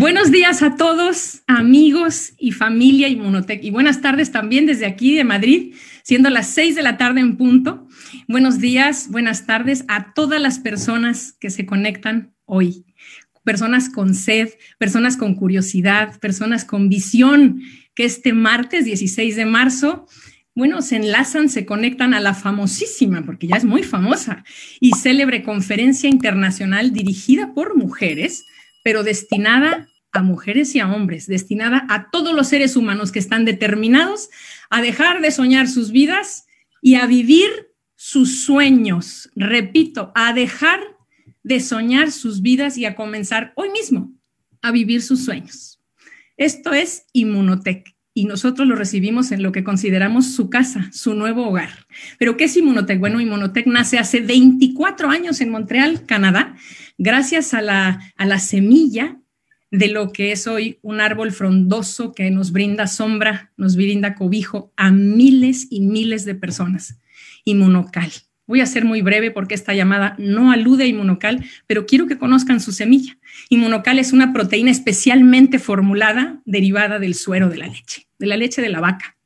Buenos días a todos, amigos y familia Inmunotech. Y buenas tardes también desde aquí de Madrid, siendo las seis de la tarde en punto. Buenos días, buenas tardes a todas las personas que se conectan hoy. Personas con sed, personas con curiosidad, personas con visión, que este martes 16 de marzo bueno, se enlazan, se conectan a la famosísima, porque ya es muy famosa, y célebre conferencia internacional dirigida por mujeres pero destinada a mujeres y a hombres, destinada a todos los seres humanos que están determinados a dejar de soñar sus vidas y a vivir sus sueños. Repito, a dejar de soñar sus vidas y a comenzar hoy mismo a vivir sus sueños. Esto es Inmunotech y nosotros lo recibimos en lo que consideramos su casa, su nuevo hogar. Pero ¿qué es Inmunotech? Bueno, Inmunotech nace hace 24 años en Montreal, Canadá, gracias a la, a la semilla de lo que es hoy un árbol frondoso que nos brinda sombra, nos brinda cobijo a miles y miles de personas. Inmunocal. Voy a ser muy breve porque esta llamada no alude a inmunocal, pero quiero que conozcan su semilla. Inmunocal es una proteína especialmente formulada derivada del suero de la leche, de la leche de la vaca.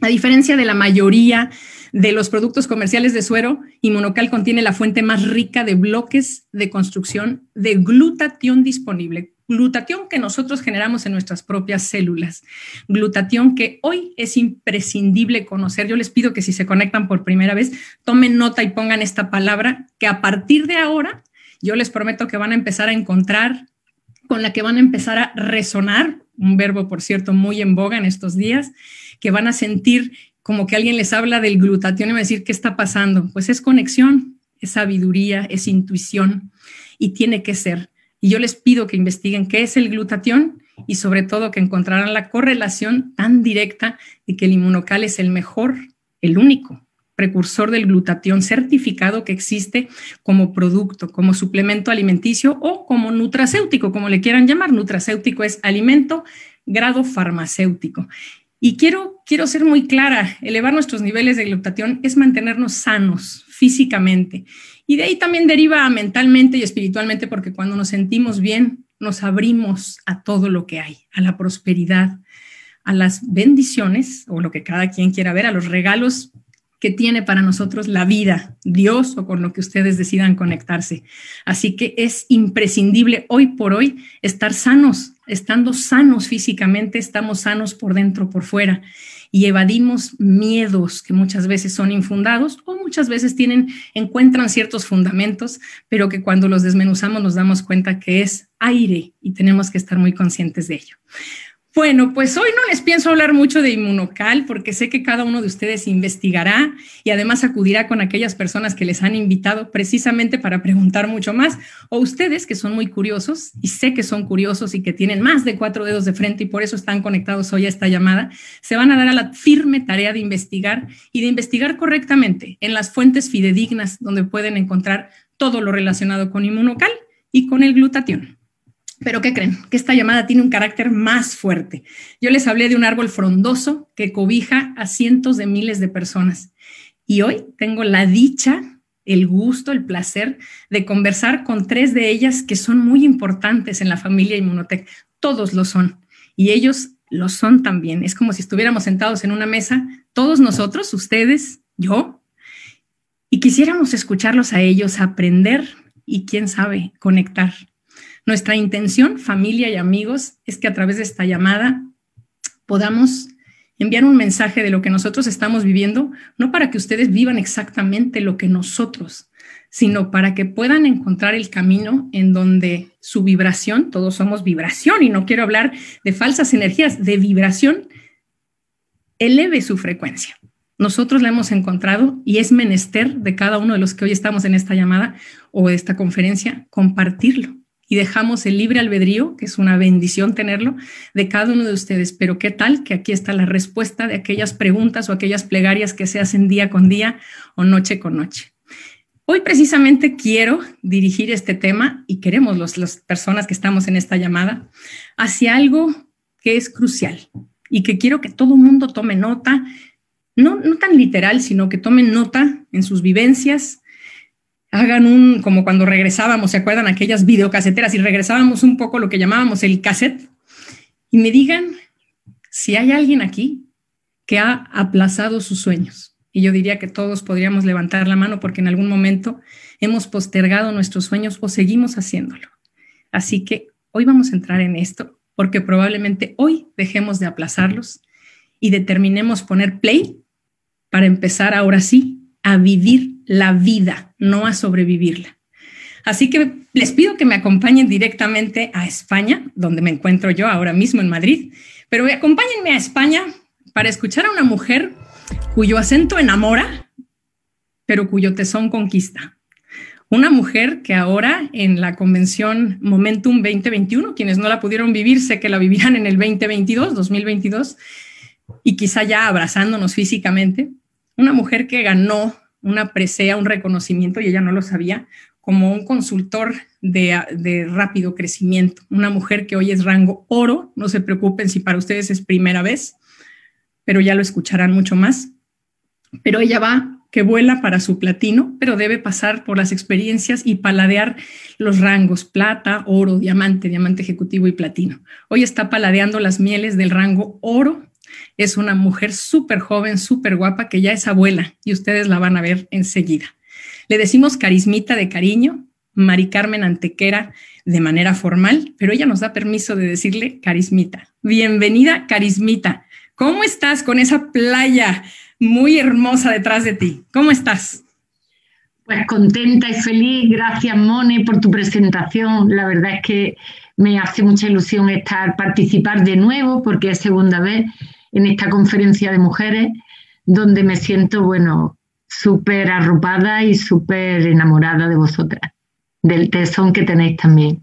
A diferencia de la mayoría de los productos comerciales de suero, Inmunocal contiene la fuente más rica de bloques de construcción de glutatión disponible, glutatión que nosotros generamos en nuestras propias células, glutatión que hoy es imprescindible conocer. Yo les pido que si se conectan por primera vez, tomen nota y pongan esta palabra, que a partir de ahora yo les prometo que van a empezar a encontrar, con la que van a empezar a resonar, un verbo, por cierto, muy en boga en estos días, que van a sentir como que alguien les habla del glutatión y va a decir, ¿qué está pasando? Pues es conexión, es sabiduría, es intuición y tiene que ser. Y yo les pido que investiguen qué es el glutatión y sobre todo que encontrarán la correlación tan directa de que el inmunocal es el mejor, el único precursor del glutatión certificado que existe como producto, como suplemento alimenticio o como nutracéutico, como le quieran llamar. Nutracéutico es alimento grado farmacéutico. Y quiero, quiero ser muy clara, elevar nuestros niveles de glutatión es mantenernos sanos físicamente. Y de ahí también deriva mentalmente y espiritualmente, porque cuando nos sentimos bien, nos abrimos a todo lo que hay, a la prosperidad, a las bendiciones, o lo que cada quien quiera ver, a los regalos que tiene para nosotros la vida, Dios o con lo que ustedes decidan conectarse. Así que es imprescindible hoy por hoy estar sanos, estando sanos físicamente, estamos sanos por dentro, por fuera y evadimos miedos que muchas veces son infundados o muchas veces tienen encuentran ciertos fundamentos, pero que cuando los desmenuzamos nos damos cuenta que es aire y tenemos que estar muy conscientes de ello. Bueno, pues hoy no les pienso hablar mucho de inmunocal porque sé que cada uno de ustedes investigará y además acudirá con aquellas personas que les han invitado precisamente para preguntar mucho más. O ustedes que son muy curiosos y sé que son curiosos y que tienen más de cuatro dedos de frente y por eso están conectados hoy a esta llamada, se van a dar a la firme tarea de investigar y de investigar correctamente en las fuentes fidedignas donde pueden encontrar todo lo relacionado con inmunocal y con el glutatión. Pero ¿qué creen? Que esta llamada tiene un carácter más fuerte. Yo les hablé de un árbol frondoso que cobija a cientos de miles de personas. Y hoy tengo la dicha, el gusto, el placer de conversar con tres de ellas que son muy importantes en la familia Inmunotech. Todos lo son. Y ellos lo son también. Es como si estuviéramos sentados en una mesa, todos nosotros, ustedes, yo, y quisiéramos escucharlos a ellos, aprender y, quién sabe, conectar. Nuestra intención, familia y amigos, es que a través de esta llamada podamos enviar un mensaje de lo que nosotros estamos viviendo, no para que ustedes vivan exactamente lo que nosotros, sino para que puedan encontrar el camino en donde su vibración, todos somos vibración y no quiero hablar de falsas energías, de vibración, eleve su frecuencia. Nosotros la hemos encontrado y es menester de cada uno de los que hoy estamos en esta llamada o esta conferencia compartirlo y dejamos el libre albedrío, que es una bendición tenerlo, de cada uno de ustedes. Pero qué tal que aquí está la respuesta de aquellas preguntas o aquellas plegarias que se hacen día con día o noche con noche. Hoy precisamente quiero dirigir este tema y queremos los, las personas que estamos en esta llamada hacia algo que es crucial y que quiero que todo mundo tome nota, no, no tan literal, sino que tomen nota en sus vivencias, hagan un, como cuando regresábamos, ¿se acuerdan? Aquellas videocaseteras y regresábamos un poco lo que llamábamos el cassette y me digan si hay alguien aquí que ha aplazado sus sueños. Y yo diría que todos podríamos levantar la mano porque en algún momento hemos postergado nuestros sueños o seguimos haciéndolo. Así que hoy vamos a entrar en esto porque probablemente hoy dejemos de aplazarlos y determinemos poner play para empezar ahora sí a vivir la vida, no a sobrevivirla. Así que les pido que me acompañen directamente a España, donde me encuentro yo ahora mismo en Madrid, pero acompáñenme a España para escuchar a una mujer cuyo acento enamora, pero cuyo tesón conquista. Una mujer que ahora en la convención Momentum 2021, quienes no la pudieron vivir, sé que la vivirán en el 2022, 2022, y quizá ya abrazándonos físicamente, una mujer que ganó una presea, un reconocimiento, y ella no lo sabía, como un consultor de, de, rápido crecimiento. Una mujer que hoy es rango oro, no se preocupen si para ustedes es primera vez, pero ya lo escucharán mucho más. Pero ella va que vuela para su platino, pero debe pasar por las experiencias y paladear los rangos plata, oro, diamante, diamante ejecutivo y platino. Hoy está paladeando las mieles del rango oro es una mujer súper joven, súper guapa, que ya es abuela y ustedes la van a ver enseguida. Le decimos carismita de cariño, Mari Carmen Antequera de manera formal, pero ella nos da permiso de decirle carismita. Bienvenida, carismita. ¿Cómo estás con esa playa muy hermosa detrás de ti? ¿Cómo estás? Pues contenta y feliz. Gracias, Moni, por tu presentación. La verdad es que me hace mucha ilusión estar, participar de nuevo, porque es segunda vez en esta conferencia de mujeres, donde me siento, bueno, súper arropada y súper enamorada de vosotras, del tesón que tenéis también.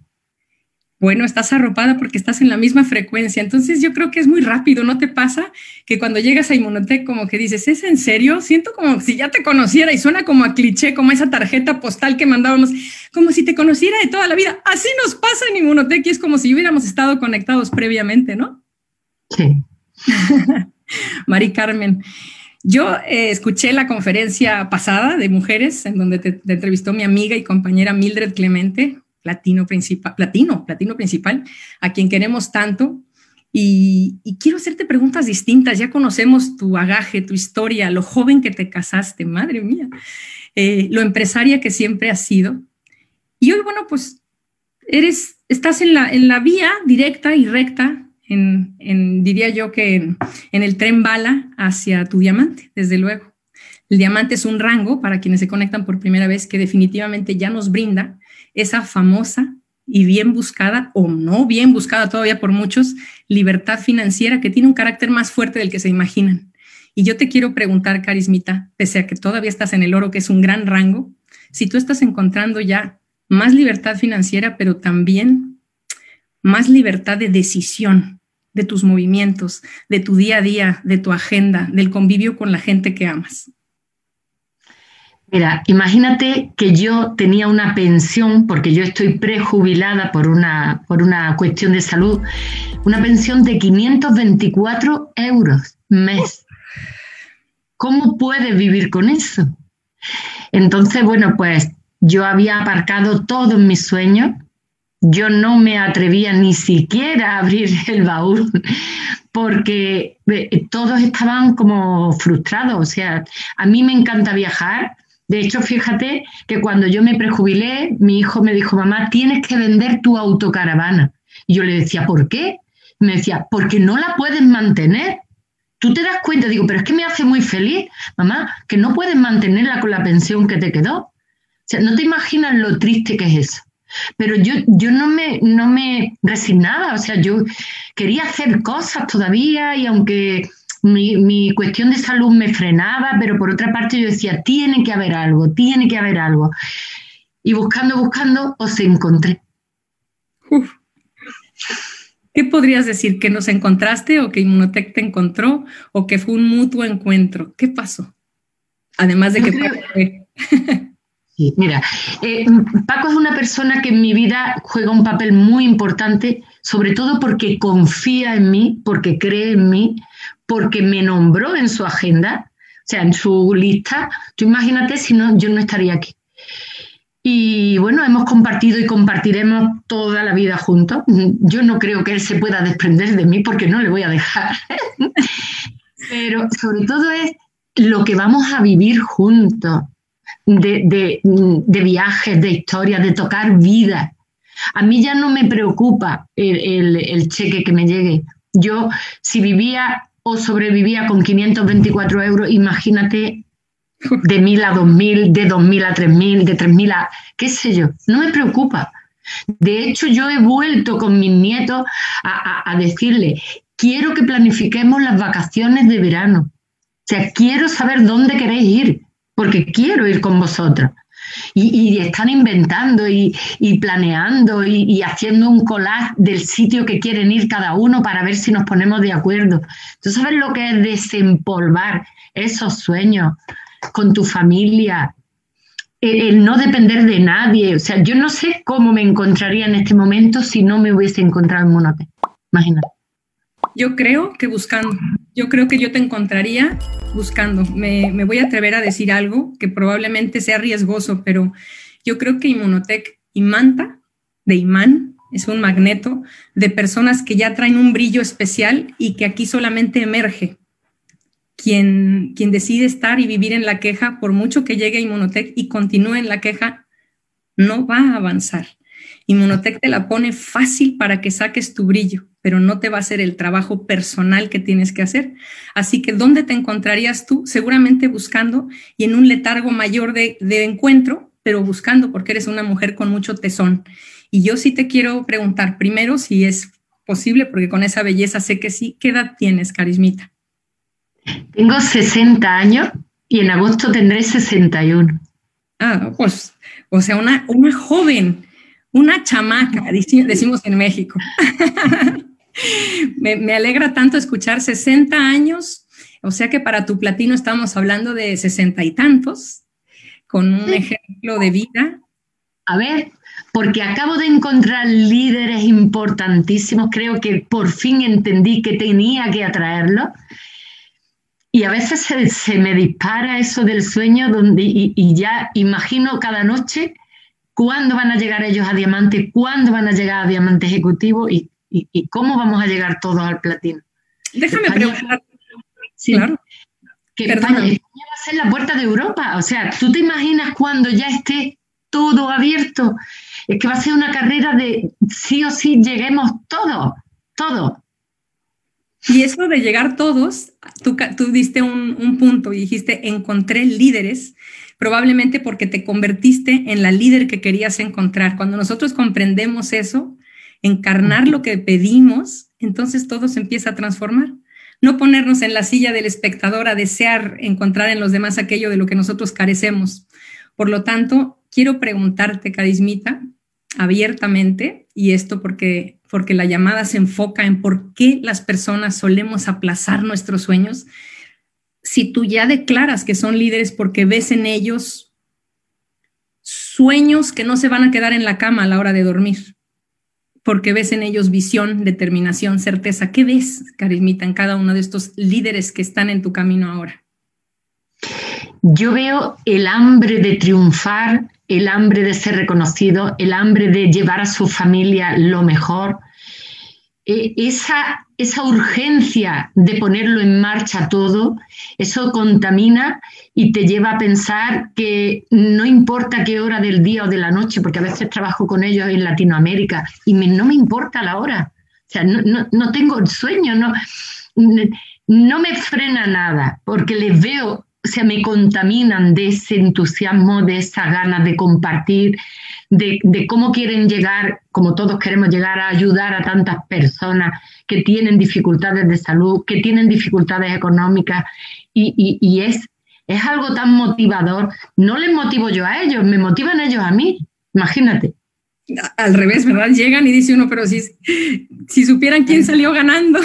Bueno, estás arropada porque estás en la misma frecuencia. Entonces yo creo que es muy rápido, ¿no te pasa? Que cuando llegas a Inmunotech como que dices, ¿es en serio? Siento como si ya te conociera y suena como a cliché, como esa tarjeta postal que mandábamos, como si te conociera de toda la vida. Así nos pasa en Inmunotech y es como si hubiéramos estado conectados previamente, ¿no? Sí. Mari Carmen. Yo eh, escuché la conferencia pasada de mujeres en donde te, entrevistó mi amiga y compañera Mildred Clemente, platino principal, platino, platino principal, a quien queremos tanto. Y, quiero hacerte preguntas distintas. Ya conocemos tu bagaje, tu historia, lo joven que te casaste, madre mía, eh, lo empresaria que siempre has sido. Y hoy, bueno, pues eres, estás en la, en la vía directa y recta en, diría yo que en, el tren bala hacia tu diamante, desde luego. El diamante es un rango para quienes se conectan por primera vez que definitivamente ya nos brinda esa famosa y bien buscada o no bien buscada todavía por muchos libertad financiera que tiene un carácter más fuerte del que se imaginan. Y yo te quiero preguntar, Carismita, pese a que todavía estás en el oro, que es un gran rango, si tú estás encontrando ya más libertad financiera, pero también más libertad de decisión de tus movimientos, de tu día a día, de tu agenda, del convivio con la gente que amas. Mira, imagínate que yo tenía una pensión, porque yo estoy prejubilada por una, por una cuestión de salud, una pensión de 524 euros mes. ¿Cómo puedes vivir con eso? Entonces, bueno, pues yo había aparcado todos mis sueños yo no me atrevía ni siquiera a abrir el baúl porque eh, todos estaban como frustrados. O sea, a mí me encanta viajar. De hecho, fíjate que cuando yo me prejubilé, mi hijo me dijo, mamá, tienes que vender tu autocaravana. Y yo le decía, ¿por qué? me decía, porque no la puedes mantener. Tú te das cuenta, digo, pero es que me hace muy feliz, mamá, que no puedes mantenerla con la pensión que te quedó. O sea, no te imaginas lo triste que es eso. Pero yo, yo no, me, no me resignaba, o sea, yo quería hacer cosas todavía y aunque mi, mi, cuestión de salud me frenaba, pero por otra parte yo decía, tiene que haber algo, tiene que haber algo. Y buscando, buscando, os encontré. ¿Qué podrías decir? ¿Que nos encontraste o que Inmunotech te encontró o que fue un mutuo encuentro? ¿Qué pasó? Además de que... Sí, mira, eh, Paco es una persona que en mi vida juega un papel muy importante, sobre todo porque confía en mí, porque cree en mí, porque me nombró en su agenda, o sea, en su lista. Tú imagínate si no, yo no estaría aquí. Y bueno, hemos compartido y compartiremos toda la vida juntos. Yo no creo que él se pueda desprender de mí porque no le voy a dejar. Pero sobre todo es lo que vamos a vivir juntos, de, viajes, de historias, de tocar vida. A mí ya no me preocupa el, el cheque que me llegue. Yo, si vivía o sobrevivía con 524 euros, imagínate de 1000 a 2000, de 2000 a 3000, de 3000 a qué sé yo, no me preocupa. De hecho, yo he vuelto con mis nietos a, a, decirle, quiero que planifiquemos las vacaciones de verano. O sea, quiero saber dónde queréis ir, porque quiero ir con vosotros. Y, están inventando y, planeando y, haciendo un collage del sitio que quieren ir cada uno para ver si nos ponemos de acuerdo. ¿Tú sabes lo que es desempolvar esos sueños con tu familia? El, no depender de nadie. O sea, yo no sé cómo me encontraría en este momento si no me hubiese encontrado en Monote. Imagínate. Yo creo que buscando, yo creo que yo te encontraría buscando. Me, me, voy a atrever a decir algo que probablemente sea riesgoso, pero yo creo que Inmunotech imanta, de imán, es un magneto de personas que ya traen un brillo especial y que aquí solamente emerge. Quien, quien decide estar y vivir en la queja, por mucho que llegue a Inmunotech y continúe en la queja, no va a avanzar. Inmunotech te la pone fácil para que saques tu brillo, pero no te va a hacer el trabajo personal que tienes que hacer. Así que, ¿dónde te encontrarías tú? Seguramente buscando y en un letargo mayor de, encuentro, pero buscando porque eres una mujer con mucho tesón. Y yo sí te quiero preguntar primero si es posible, porque con esa belleza sé que sí. ¿Qué edad tienes, Carismita? Tengo 60 años y en agosto tendré 61. Ah, pues, o sea, una, una joven una chamaca, decimos en México. me, alegra tanto escuchar 60 años, o sea que para tu platino estamos hablando de sesenta y tantos, con un ejemplo de vida. A ver, porque acabo de encontrar líderes importantísimos, creo que por fin entendí que tenía que atraerlos. Y a veces se, me dispara eso del sueño donde, y ya imagino cada noche cuándo van a llegar ellos a diamante, cuándo van a llegar a diamante ejecutivo y, cómo vamos a llegar todos al platino. Déjame preguntar. Sí, claro. Que España, va a ser la puerta de Europa. O sea, ¿tú te imaginas cuando ya esté todo abierto? Es que va a ser una carrera de sí o sí lleguemos todos, todos. Y eso de llegar todos, tú, tú diste un, un, punto y dijiste, encontré líderes probablemente porque te convertiste en la líder que querías encontrar. Cuando nosotros comprendemos eso, encarnar lo que pedimos, entonces todo se empieza a transformar. No ponernos en la silla del espectador a desear encontrar en los demás aquello de lo que nosotros carecemos. Por lo tanto, quiero preguntarte, Carismita, abiertamente, y esto porque, porque la llamada se enfoca en por qué las personas solemos aplazar nuestros sueños si tú ya declaras que son líderes porque ves en ellos sueños que no se van a quedar en la cama a la hora de dormir, porque ves en ellos visión, determinación, certeza. ¿Qué ves, Carismita, en cada uno de estos líderes que están en tu camino ahora? Yo veo el hambre de triunfar, el hambre de ser reconocido, el hambre de llevar a su familia lo mejor, e, esa, esa urgencia de ponerlo en marcha todo, eso contamina y te lleva a pensar que no importa qué hora del día o de la noche, porque a veces trabajo con ellos en Latinoamérica y no me importa la hora. O sea, no, no, no tengo sueño, no, no me frena nada, porque les veo, o sea, me contaminan de ese entusiasmo, de esa ganas de compartir, de, cómo quieren llegar, como todos queremos llegar a ayudar a tantas personas que tienen dificultades de salud, que tienen dificultades económicas y, es, es algo tan motivador. No les motivo yo a ellos, me motivan ellos a mí, imagínate. Al revés, ¿verdad? Llegan y dice uno, pero si, si supieran quién salió ganando,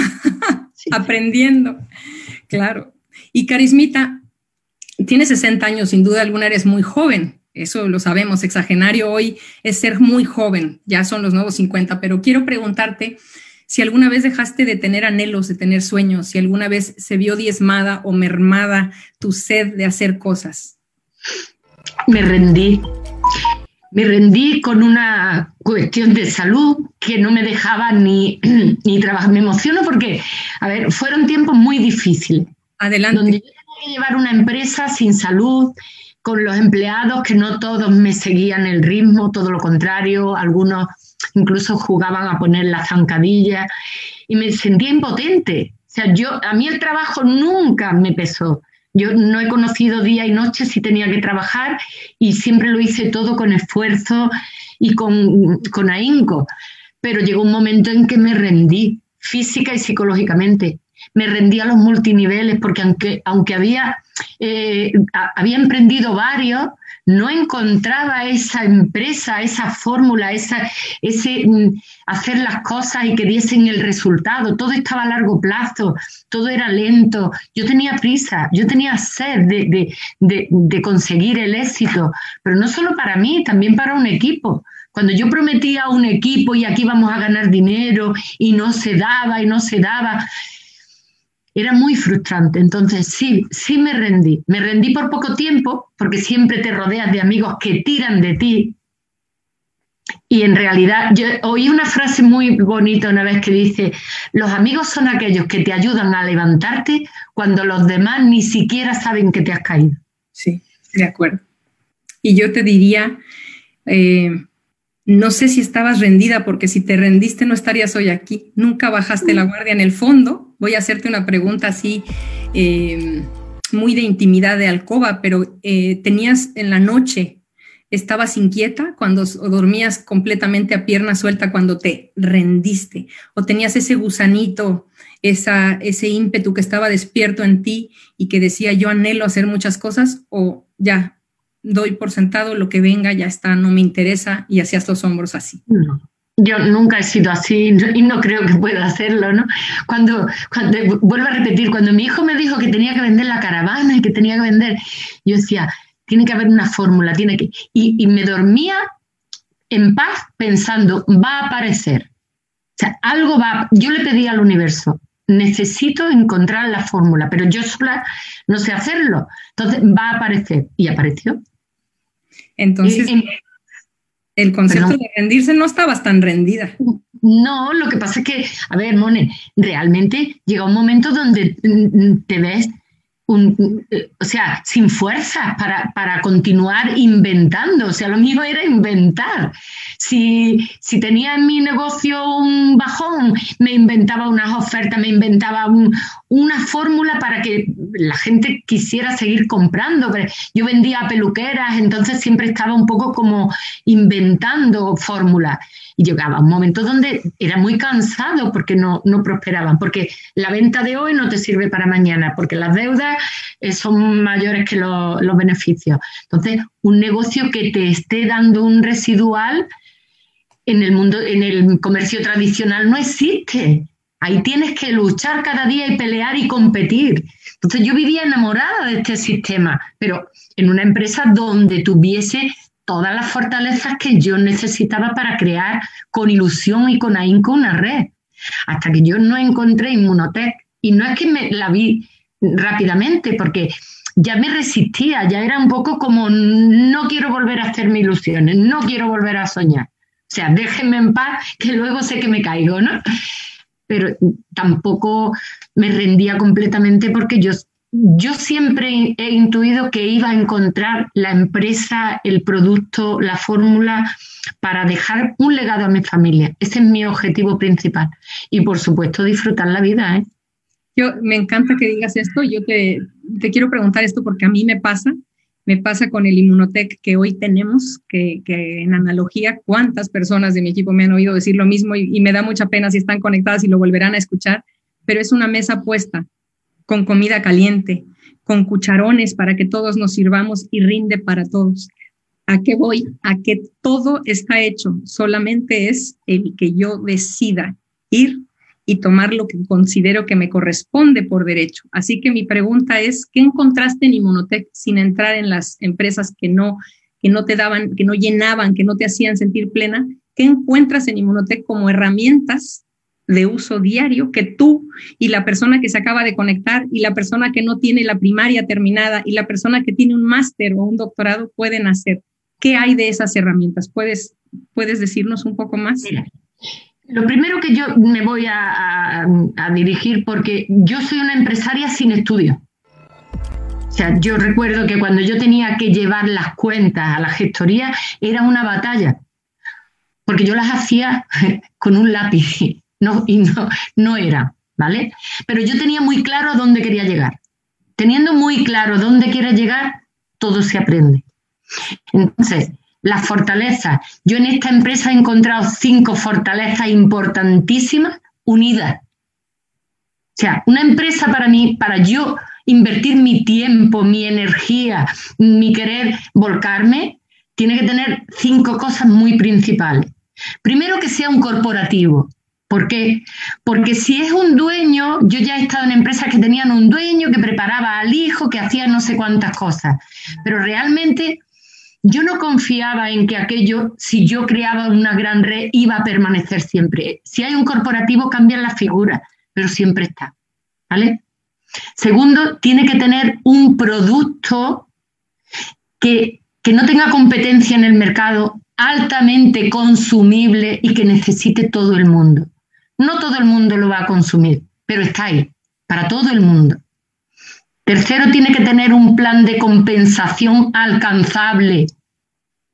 aprendiendo. Claro. Y Carismita, tiene 60 años, sin duda alguna eres muy joven eso lo sabemos, exagenario hoy es ser muy joven, ya son los nuevos 50, pero quiero preguntarte si alguna vez dejaste de tener anhelos, de tener sueños, si alguna vez se vio diezmada o mermada tu sed de hacer cosas. Me rendí. me rendí con una cuestión de salud que no me dejaba ni, ni trabajar. Me emociono porque, a ver, fueron tiempos muy difíciles. Adelante. Donde yo tenía que llevar una empresa sin salud, con los empleados que no todos me seguían el ritmo, todo lo contrario, algunos incluso jugaban a poner la zancadilla y me sentía impotente. O sea, yo, a mí el trabajo nunca me pesó. Yo no he conocido día y noche si tenía que trabajar y siempre lo hice todo con esfuerzo y con, con ahínco. Pero llegó un momento en que me rendí física y psicológicamente. Me rendí a los multiniveles porque aunque, aunque había, eh, había emprendido varios, no encontraba esa empresa, esa fórmula, esa, ese mm, hacer las cosas y que diesen el resultado. Todo estaba a largo plazo, todo era lento. Yo tenía prisa, yo tenía sed de, de conseguir el éxito, pero no solo para mí, también para un equipo. Cuando yo prometía a un equipo y aquí vamos a ganar dinero y no se daba y no se daba, era muy frustrante. Entonces, sí, sí me rendí. Me rendí por poco tiempo, porque siempre te rodeas de amigos que tiran de ti. Y en realidad, yo oí una frase muy bonita una vez que dice, los amigos son aquellos que te ayudan a levantarte cuando los demás ni siquiera saben que te has caído. Sí, de acuerdo. Y yo te diría, eh, no sé si estabas rendida, porque si te rendiste no estarías hoy aquí. Nunca bajaste la guardia en el fondo. Voy a hacerte una pregunta así, em, muy de intimidad de alcoba, pero eh, tenías en la noche, estabas inquieta cuando dormías completamente a pierna suelta cuando te rendiste, o tenías ese gusanito, esa, ese ímpetu que estaba despierto en ti y que decía yo anhelo hacer muchas cosas, o ya doy por sentado lo que venga, ya está, no me interesa y hacías los hombros así. Yo nunca he sido así y no creo que pueda hacerlo, ¿no? Cuando, cuando, vuelvo a repetir, cuando mi hijo me dijo que tenía que vender la caravana y que tenía que vender, yo decía, tiene que haber una fórmula, tiene que... Y, y me dormía en paz pensando, va a aparecer. O sea, algo va... Yo le pedí al universo, necesito encontrar la fórmula, pero yo sola no sé hacerlo. Entonces va a aparecer. Y apareció. Entonces, el concepto de rendirse no estabas tan rendida. No, lo que pasa es que, a ver, Mone, realmente llega un momento donde te ves o sea, sin fuerza para, para, continuar inventando. O sea, lo mío era inventar. Si, si, tenía en mi negocio un bajón, me inventaba unas ofertas, me inventaba una fórmula para que la gente quisiera seguir comprando. Yo vendía peluqueras, entonces siempre estaba un poco como inventando fórmulas. Y llegaba un momento donde era muy cansado porque no, no prosperaban, porque la venta de hoy no te sirve para mañana, porque las deudas eh, son mayores que los beneficios. Entonces, un negocio que te esté dando un residual en el mundo, en el comercio tradicional no existe. Ahí tienes que luchar cada día y pelear y competir. Entonces yo vivía enamorada de este sistema, pero en una empresa donde tuviese todas las fortalezas que yo necesitaba para crear con ilusión y con ahínco una red. Hasta que yo no encontré Inmunotech. Y no es que me la vi rápidamente, porque ya me resistía, ya era un poco como no quiero volver a hacerme ilusiones, no quiero volver a soñar. O sea, déjenme en paz, que luego sé que me caigo, ¿no? Pero tampoco me rendía completamente porque yo yo siempre he intuido que iba a encontrar la empresa, el producto, la fórmula para dejar un legado a mi familia. Ese es mi objetivo principal. Y por supuesto disfrutar la vida. ¿eh? Yo me encanta que digas esto. Yo te, quiero preguntar esto porque a mí me pasa. Me pasa con el Inmunotech que hoy tenemos, que, en analogía, cuántas personas de mi equipo me han oído decir lo mismo y, y me da mucha pena si están conectadas y lo volverán a escuchar, pero es una mesa puesta con comida caliente, con cucharones para que todos nos sirvamos y rinde para todos. ¿A qué voy? A que todo está hecho, solamente es el que yo decida ir y tomar lo que considero que me corresponde por derecho. Así que mi pregunta es, ¿qué encontraste en Inmunotech sin entrar en las empresas que no, que no te daban, que no llenaban, que no te hacían sentir plena? ¿Qué encuentras en Inmunotech como herramientas de uso diario que tú y la persona que se acaba de conectar y la persona que no tiene la primaria terminada y la persona que tiene un máster o un doctorado pueden hacer. ¿Qué hay de esas herramientas? ¿Puedes, puedes decirnos un poco más? Lo primero que yo me voy a, dirigir, porque yo soy una empresaria sin estudio. O sea, yo recuerdo que cuando yo tenía que llevar las cuentas a la gestoría era una batalla, porque yo las hacía con un lápiz no, y no, no era, ¿vale? Pero yo tenía muy claro a dónde quería llegar. Teniendo muy claro dónde quieres llegar, todo se aprende. Entonces, las fortalezas. Yo en esta empresa he encontrado cinco fortalezas importantísimas unidas. O sea, una empresa para mí, para yo invertir mi tiempo, mi energía, mi querer volcarme, tiene que tener cinco cosas muy principales. Primero, que sea un corporativo. ¿Por qué? Porque si es un dueño, yo ya he estado en empresas que tenían un dueño que preparaba al hijo, que hacía no sé cuántas cosas, pero realmente yo no confiaba en que aquello, si yo creaba una gran red, iba a permanecer siempre. Si hay un corporativo, cambian las figuras, pero siempre está. ¿Vale? Segundo, tiene que tener un producto que, que no tenga competencia en el mercado, altamente consumible y que necesite todo el mundo. No todo el mundo lo va a consumir, pero está ahí, para todo el mundo. Tercero, tiene que tener un plan de compensación alcanzable.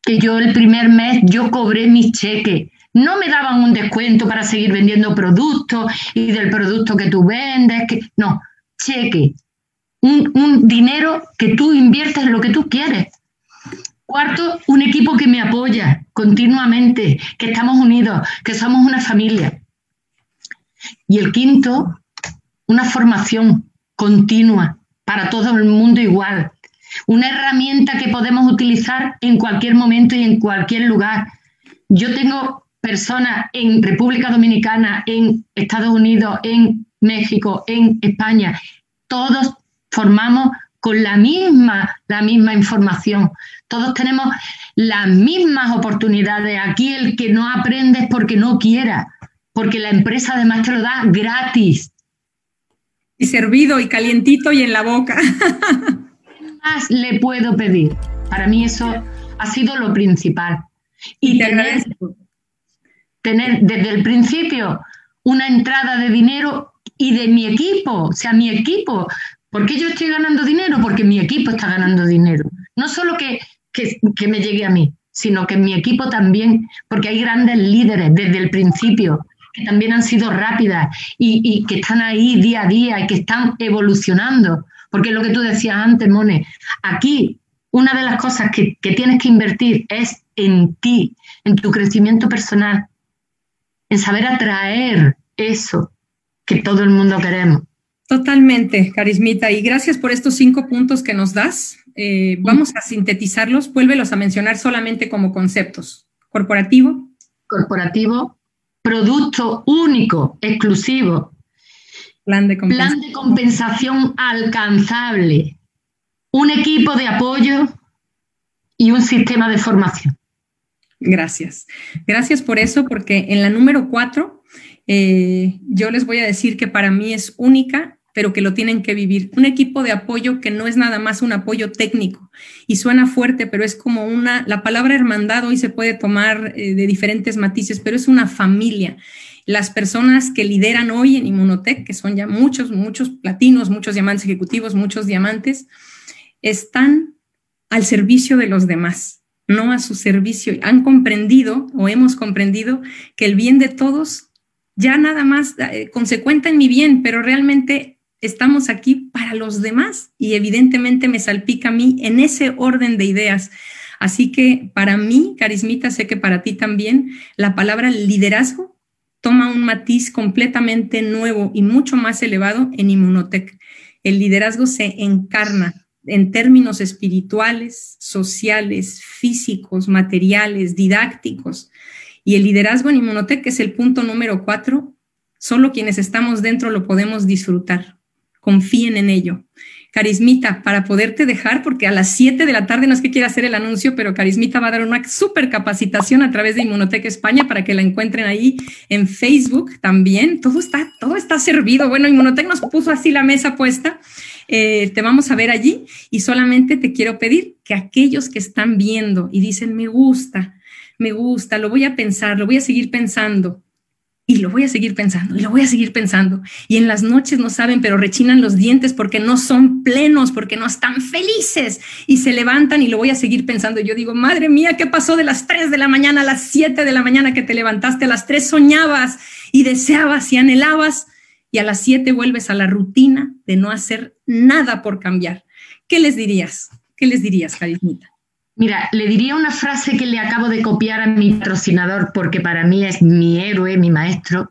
Que yo el primer mes yo cobré mis cheques. No me daban un descuento para seguir vendiendo productos y del producto que tú vendes. Que, no, cheque. Un, un dinero que tú inviertes en lo que tú quieres. Cuarto, un equipo que me apoya continuamente, que estamos unidos, que somos una familia. Y el quinto, una formación continua para todo el mundo igual. Una herramienta que podemos utilizar en cualquier momento y en cualquier lugar. Yo tengo personas en República Dominicana, en Estados Unidos, en México, en España. Todos formamos con la misma, la misma información. Todos tenemos las mismas oportunidades. Aquí el que no aprende es porque no quiera porque la empresa además te lo da gratis. Y servido y calientito y en la boca. ¿Qué más le puedo pedir? Para mí eso ha sido lo principal. Y, tener, tener desde el principio una entrada de dinero y de mi equipo, o sea, mi equipo. ¿Por qué yo estoy ganando dinero? Porque mi equipo está ganando dinero. No solo que, que, que me llegue a mí, sino que mi equipo también, porque hay grandes líderes desde el principio que también han sido rápidas y, que están ahí día a día y que están evolucionando. Porque lo que tú decías antes, Mone, aquí una de las cosas que, que tienes que invertir es en ti, en tu crecimiento personal, en saber atraer eso que todo el mundo queremos. Totalmente, Carismita. Y gracias por estos cinco puntos que nos das. Eh, vamos a sintetizarlos. Vuélvelos a mencionar solamente como conceptos. Corporativo. Corporativo, producto único, exclusivo. Plan de, Plan de compensación alcanzable. Un equipo de apoyo y un sistema de formación. Gracias. Gracias por eso, porque en la número cuatro, eh, yo les voy a decir que para mí es única pero que lo tienen que vivir. Un equipo de apoyo que no es nada más un apoyo técnico y suena fuerte, pero es como una, la palabra hermandad hoy se puede tomar eh, de diferentes matices, pero es una familia. Las personas que lideran hoy en Inmunotech, que son ya muchos, muchos platinos, muchos diamantes ejecutivos, muchos diamantes, están al servicio de los demás, no a su servicio. Han comprendido o hemos comprendido que el bien de todos ya nada más eh, consecuenta en mi bien, pero realmente estamos aquí para los demás y evidentemente me salpica a mí en ese orden de ideas. Así que para mí, Carismita, sé que para ti también, la palabra liderazgo toma un matiz completamente nuevo y mucho más elevado en Inmunotech. El liderazgo se encarna en términos espirituales, sociales, físicos, materiales, didácticos. Y el liderazgo en Inmunotech, es el punto número cuatro, solo quienes estamos dentro lo podemos disfrutar confíen en ello. Carismita, para poderte dejar, porque a las 7 de la tarde no es que quiera hacer el anuncio, pero Carismita va a dar una super capacitación a través de Inmunoteca España para que la encuentren ahí en Facebook también. Todo está, todo está servido. Bueno, Inmunotec nos puso así la mesa puesta. Eh, te vamos a ver allí y solamente te quiero pedir que aquellos que están viendo y dicen, me gusta, me gusta, lo voy a pensar, lo voy a seguir pensando, y lo voy a seguir pensando, y lo voy a seguir pensando. Y en las noches no saben, pero rechinan los dientes porque no son plenos, porque no están felices. Y se levantan y lo voy a seguir pensando. yo digo, madre mía, ¿qué pasó de las 3 de la mañana a las 7 de la mañana que te levantaste? A las 3 soñabas y deseabas y anhelabas. Y a las 7 vuelves a la rutina de no hacer nada por cambiar. ¿Qué les dirías? ¿Qué les dirías, Carismita? Mira, le diría una frase que le acabo de copiar a mi patrocinador porque para mí es mi héroe, mi maestro.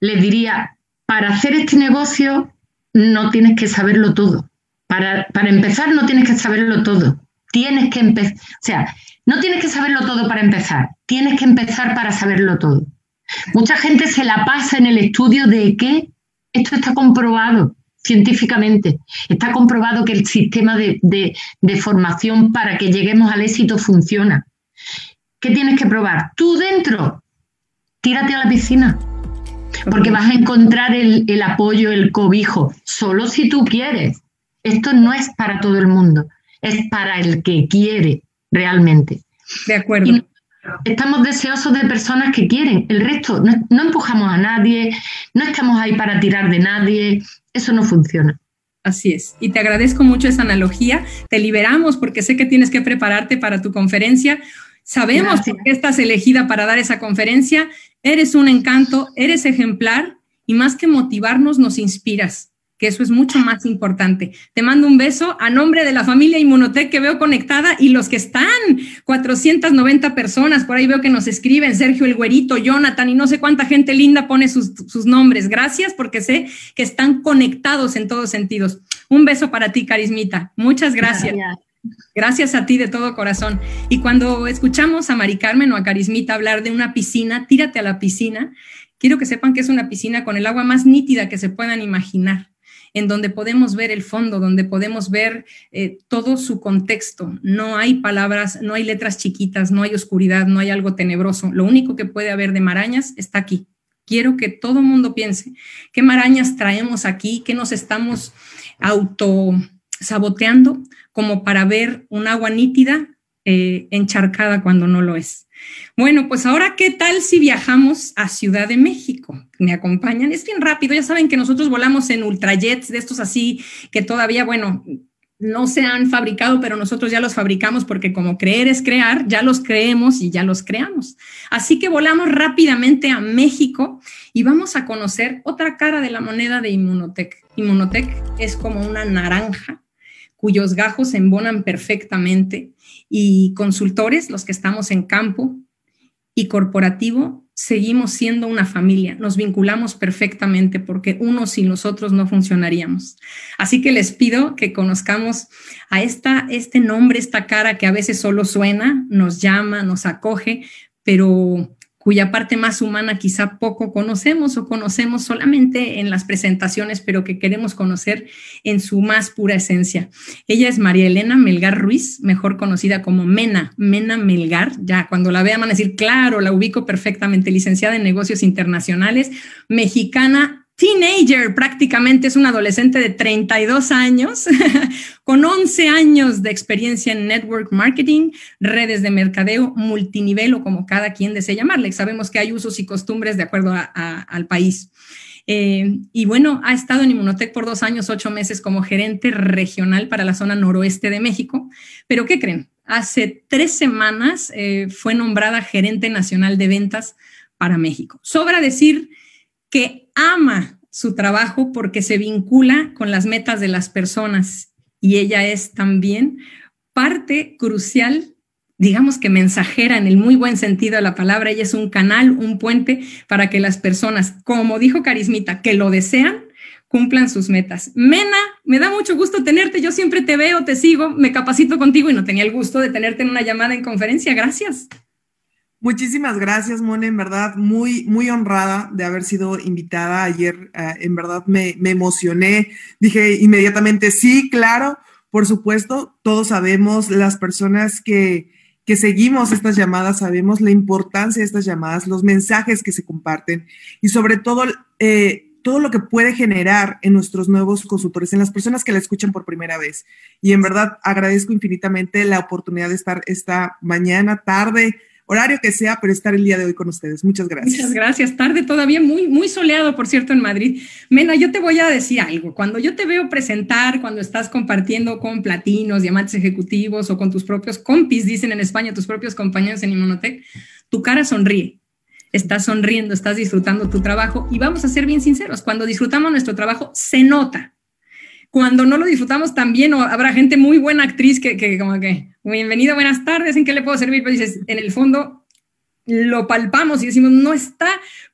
Le diría, para hacer este negocio no tienes que saberlo todo. Para, para empezar no tienes que saberlo todo. Tienes que empezar, o sea, no tienes que saberlo todo para empezar, tienes que empezar para saberlo todo. Mucha gente se la pasa en el estudio de que esto está comprobado, científicamente. Está comprobado que el sistema de, formación para que lleguemos al éxito funciona. ¿Qué tienes que probar? Tú dentro, tírate a la piscina, porque vas a encontrar el, apoyo, el cobijo, solo si tú quieres. Esto no es para todo el mundo, es para el que quiere realmente. De acuerdo. estamos deseosos de personas que quieren. El resto, no, no, empujamos a nadie, no estamos ahí para tirar de nadie, eso no funciona. Así es. Y te agradezco mucho esa analogía. Te liberamos porque sé que tienes que prepararte para tu conferencia. Sabemos por qué estás elegida para dar esa conferencia. Eres un encanto, eres ejemplar y más que motivarnos, nos inspiras que eso es mucho más importante. Te mando un beso a nombre de la familia Inmunotech que veo conectada y los que están, 490 personas, por ahí veo que nos escriben, Sergio el Güerito, Jonathan y no sé cuánta gente linda pone sus, nombres. Gracias porque sé que están conectados en todos sentidos. Un beso para ti, Carismita. Muchas gracias. Gracias a ti de todo corazón. Y cuando escuchamos a Mari Carmen o a Carismita hablar de una piscina, tírate a la piscina, quiero que sepan que es una piscina con el agua más nítida que se puedan imaginar en donde podemos ver el fondo, donde podemos ver eh, todo su contexto. No hay palabras, no hay letras chiquitas, no hay oscuridad, no hay algo tenebroso. Lo único que puede haber de marañas está aquí. Quiero que todo el mundo piense qué marañas traemos aquí, qué nos estamos auto saboteando como para ver un agua nítida eh, encharcada cuando no lo es. Bueno, pues ahora, ¿qué tal si viajamos a Ciudad de México? ¿Me acompañan? Es bien rápido, ya saben que nosotros volamos en ultrajets de estos así que todavía, bueno, no se han fabricado, pero nosotros ya los fabricamos porque como creer es crear, ya los creemos y ya los creamos. Así que volamos rápidamente a México y vamos a conocer otra cara de la moneda de Inmunotech. Inmunotech es como una naranja cuyos gajos se embonan perfectamente y consultores, los que estamos en campo y corporativo, seguimos siendo una familia, nos vinculamos perfectamente porque unos sin los otros no funcionaríamos. Así que les pido que conozcamos a esta, este nombre, esta cara que a veces solo suena, nos llama, nos acoge, pero cuya parte más humana quizá poco conocemos o conocemos solamente en las presentaciones, pero que queremos conocer en su más pura esencia. Ella es María Elena Melgar Ruiz, mejor conocida como Mena, Mena Melgar. Ya cuando la vean van a decir, claro, la ubico perfectamente, licenciada en negocios internacionales, mexicana teenager prácticamente, es un adolescente de 32 años, con 11 años de experiencia en network marketing, redes de mercadeo, multinivel o como cada quien desee llamarle. Sabemos que hay usos y costumbres de acuerdo al país. Eh, y bueno, ha estado en Inmunotech por dos años, ocho meses como gerente regional para la zona noroeste de México. Pero ¿qué creen? Hace tres semanas eh, fue nombrada gerente nacional de ventas para México. Sobra decir que ama su trabajo porque se vincula con las metas de las personas y ella es también parte crucial, digamos que mensajera en el muy buen sentido de la palabra, ella es un canal, un puente para que las personas, como dijo Carismita, que lo desean, cumplan sus metas. Mena, me da mucho gusto tenerte, yo siempre te veo, te sigo, me capacito contigo y no tenía el gusto de tenerte en una llamada en conferencia, gracias. Muchísimas gracias, Mone, en verdad, muy, muy honrada de haber sido invitada ayer, eh, en verdad me, emocioné, dije inmediatamente, sí, claro, por supuesto, todos sabemos, las personas que, que seguimos estas llamadas, sabemos la importancia de estas llamadas, los mensajes que se comparten y sobre todo eh, todo lo que puede generar en nuestros nuevos consultores, en las personas que la escuchan por primera vez. Y en verdad agradezco infinitamente la oportunidad de estar esta mañana, tarde, horario que sea, pero estar el día de hoy con ustedes. Muchas gracias. Muchas gracias. Tarde todavía, muy, muy soleado, por cierto, en Madrid. Mena, yo te voy a decir algo. Cuando yo te veo presentar, cuando estás compartiendo con platinos, diamantes ejecutivos o con tus propios compis, dicen en España, tus propios compañeros en Inmunotech, tu cara sonríe. Estás sonriendo, estás disfrutando tu trabajo y vamos a ser bien sinceros, cuando disfrutamos nuestro trabajo se nota, cuando no lo disfrutamos también, o habrá gente muy buena actriz que, que como que, bienvenido, buenas tardes, ¿en qué le puedo servir? Pero dices, en el fondo lo palpamos y decimos, no está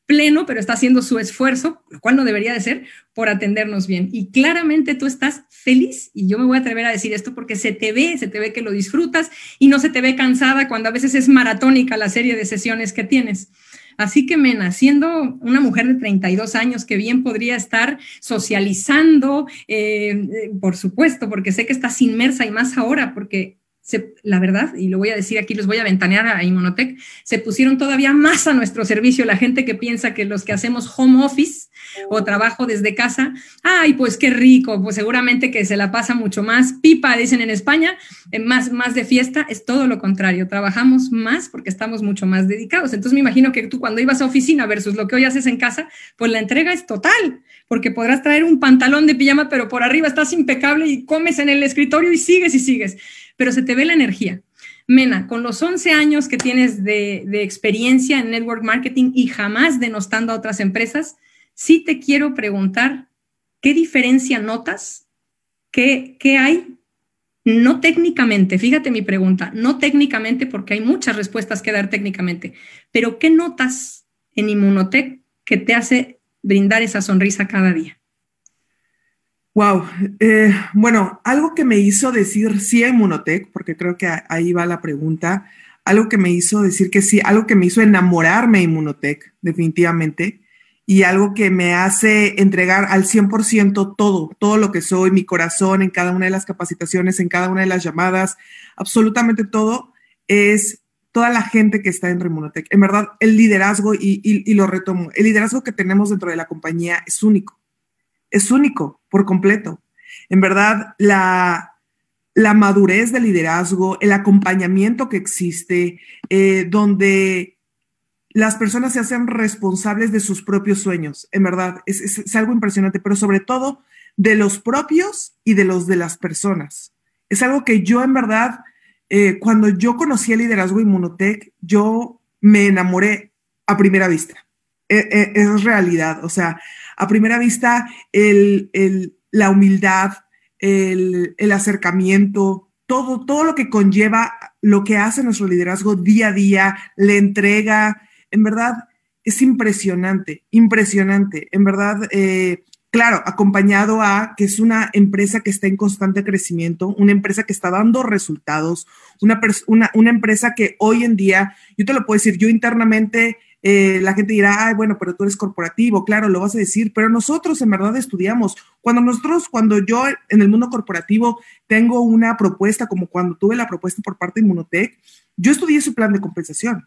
pleno, pero está haciendo su esfuerzo, lo cual no debería de ser, por atendernos bien. Y claramente tú estás feliz, y yo me voy a atrever a decir esto porque se te ve, se te ve que lo disfrutas y no se te ve cansada cuando a veces es maratónica la serie de sesiones que tienes. Así que, Mena, siendo una mujer de 32 años que bien podría estar socializando, eh, eh, por supuesto, porque sé que estás inmersa y más ahora, porque la verdad, y lo voy a decir aquí, les voy a ventanear a Inmunotech, se pusieron todavía más a nuestro servicio la gente que piensa que los que hacemos home office o trabajo desde casa, ay, pues qué rico, pues seguramente que se la pasa mucho más pipa, dicen en España, más, más de fiesta, es todo lo contrario, trabajamos más porque estamos mucho más dedicados. Entonces me imagino que tú cuando ibas a oficina versus lo que hoy haces en casa, pues la entrega es total, porque podrás traer un pantalón de pijama, pero por arriba estás impecable y comes en el escritorio y sigues y sigues pero se te ve la energía. Mena, con los 11 años que tienes de, experiencia en network marketing y jamás denostando a otras empresas, sí te quiero preguntar, ¿qué diferencia notas? ¿Qué, qué hay? No técnicamente, fíjate mi pregunta, no técnicamente porque hay muchas respuestas que dar técnicamente, pero ¿qué notas en Inmunotech que te hace brindar esa sonrisa cada día? Wow. Eh, bueno, algo que me hizo decir sí a Inmunotech, porque creo que ahí va la pregunta, algo que me hizo decir que sí, algo que me hizo enamorarme de Inmunotech, definitivamente, y algo que me hace entregar al 100% todo, todo lo que soy, mi corazón en cada una de las capacitaciones, en cada una de las llamadas, absolutamente todo, es toda la gente que está en Remunotech. En verdad, el liderazgo, y lo retomo, el liderazgo que tenemos dentro de la compañía es único es único por completo. En verdad, la, madurez del liderazgo, el acompañamiento que existe, eh, donde las personas se hacen responsables de sus propios sueños, en verdad, es, algo impresionante, pero sobre todo de los propios y de los de las personas. Es algo que yo en verdad, eh, cuando yo conocí el liderazgo Inmunotech, yo me enamoré a primera vista. E, e, es realidad, o sea, a primera vista la humildad, el, acercamiento, todo, todo lo que conlleva lo que hace nuestro liderazgo día a día, la entrega, en verdad es impresionante, impresionante. En verdad, eh, claro, acompañado a que es una empresa que está en constante crecimiento, una empresa que está dando resultados, una, una, una empresa que hoy en día, yo te lo puedo decir, yo internamente eh, la gente dirá, bueno, pero tú eres corporativo, claro, lo vas a decir, pero nosotros en verdad estudiamos. Cuando nosotros, cuando yo en el mundo corporativo tengo una propuesta, como cuando tuve la propuesta por parte de Inmunotech, yo estudié su plan de compensación.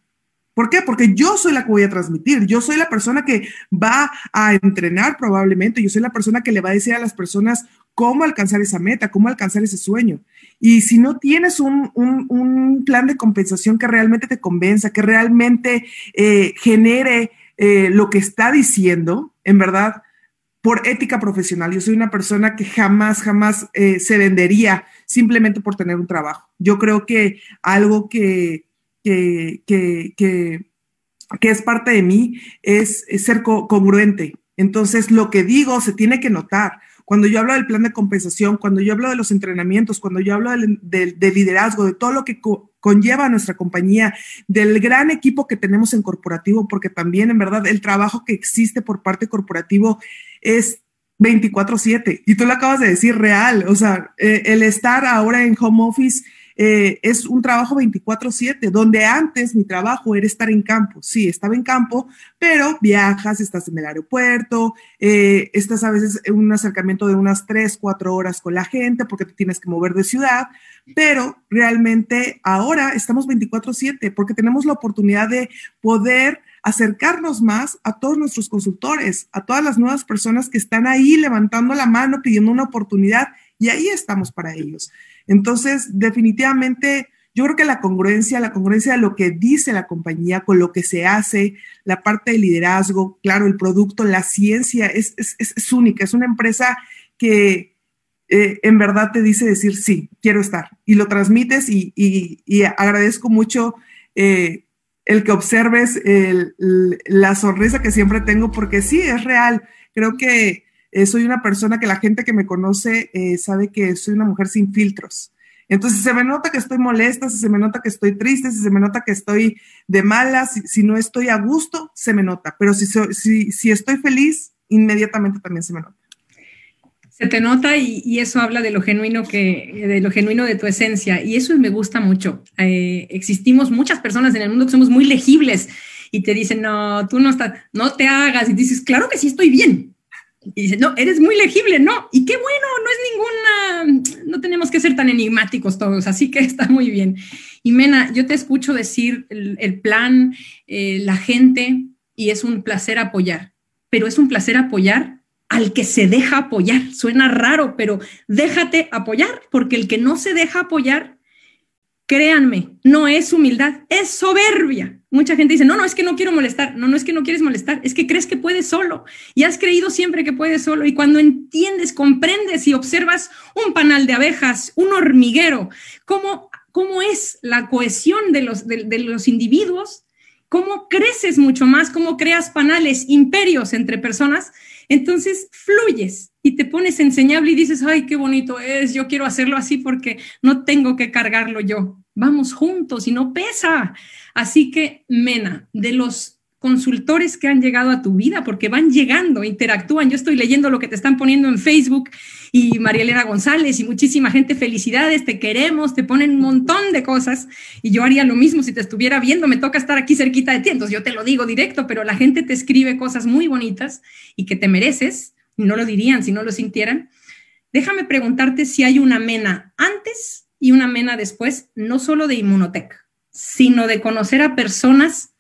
¿Por qué? Porque yo soy la que voy a transmitir, yo soy la persona que va a entrenar probablemente, yo soy la persona que le va a decir a las personas cómo alcanzar esa meta, cómo alcanzar ese sueño. Y si no tienes un, plan de compensación que realmente te convenza, que realmente eh, genere eh, lo que está diciendo, en verdad, por ética profesional, yo soy una persona que jamás, jamás eh, se vendería simplemente por tener un trabajo. Yo creo que algo que, que, que, es parte de mí es, ser congruente. Entonces, lo que digo se tiene que notar. Cuando yo hablo del plan de compensación, cuando yo hablo de los entrenamientos, cuando yo hablo del, liderazgo, de todo lo que conlleva a nuestra compañía, del gran equipo que tenemos en corporativo, porque también en verdad el trabajo que existe por parte corporativo es 24/7. Y tú lo acabas de decir real, o sea, eh, el estar ahora en home office eh, es un trabajo 24/7, donde antes mi trabajo era estar en campo. Sí, estaba en campo, pero viajas, estás en el aeropuerto, eh, estás a veces en un acercamiento de unas 3, 4 horas con la gente porque te tienes que mover de ciudad, pero realmente ahora estamos 24/7 porque tenemos la oportunidad de poder acercarnos más a todos nuestros consultores, a todas las nuevas personas que están ahí levantando la mano, pidiendo una oportunidad y ahí estamos para ellos. Entonces, definitivamente, yo creo que la congruencia, la congruencia de lo que dice la compañía con lo que se hace, la parte de liderazgo, claro, el producto, la ciencia, es, es, única. Es una empresa que eh, en verdad te dice decir, sí, quiero estar. Y lo transmites y, y, agradezco mucho. Eh, el que observes la sonrisa que siempre tengo, porque sí, es real. Creo que eh, soy una persona que la gente que me conoce eh, sabe que soy una mujer sin filtros. Entonces, si se me nota que estoy molesta, si se me nota que estoy triste, si se me nota que estoy de malas, si, no estoy a gusto, se me nota. Pero si, si, estoy feliz, inmediatamente también se me nota. Se te nota y, eso habla de lo genuino que, de lo genuino de tu esencia. Y eso me gusta mucho. Eh, existimos muchas personas en el mundo que somos muy legibles y te dicen, no, tú no estás, no te hagas. Y dices, claro que sí estoy bien. Y dices, no, eres muy legible, no. Y qué bueno, no es ninguna, no tenemos que ser tan enigmáticos todos, así que está muy bien. Y Mena, yo te escucho decir el, plan, eh, la gente, y es un placer apoyar, pero es un placer apoyar al que se deja apoyar. Suena raro, pero déjate apoyar, porque el que no se deja apoyar, créanme, no es humildad, es soberbia. Mucha gente dice, no, no, es que no quiero molestar. No, no es que no quieres molestar, es que crees que puedes solo y has creído siempre que puedes solo. Y cuando entiendes, comprendes y observas un panal de abejas, un hormiguero, cómo, cómo es la cohesión de los, de los individuos, cómo creces mucho más, cómo creas panales, imperios entre personas, entonces fluyes y te pones enseñable y dices, ay, qué bonito es, yo quiero hacerlo así porque no tengo que cargarlo yo. Vamos juntos y no pesa. Así que, Mena, de los consultores que han llegado a tu vida, porque van llegando, interactúan. Yo estoy leyendo lo que te están poniendo en Facebook y María Elena González y muchísima gente, felicidades, te queremos, te ponen un montón de cosas y yo haría lo mismo si te estuviera viendo, me toca estar aquí cerquita de ti, entonces yo te lo digo directo, pero la gente te escribe cosas muy bonitas y que te mereces, no lo dirían si no lo sintieran. Déjame preguntarte si hay una mena antes y una mena después, no solo de Inmunotech, sino de conocer a personas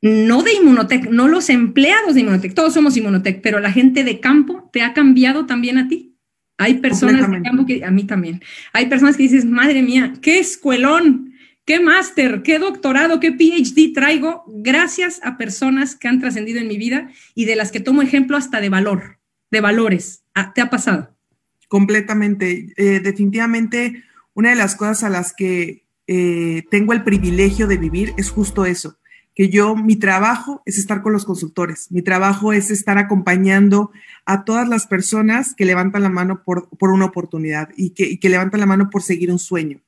no de Inmunotech, no los empleados de Inmunotech, todos somos Inmunotech, pero la gente de campo te ha cambiado también a ti. Hay personas de campo que, a mí también, hay personas que dices, madre mía, qué escuelón, qué máster, qué doctorado, qué PhD traigo, gracias a personas que han trascendido en mi vida y de las que tomo ejemplo hasta de valor, de valores. ¿Te ha pasado? Completamente. Eh, definitivamente, una de las cosas a las que eh, tengo el privilegio de vivir es justo eso que yo, mi trabajo es estar con los consultores, mi trabajo es estar acompañando a todas las personas que levantan la mano por, una oportunidad y que, levantan la mano por seguir un sueño.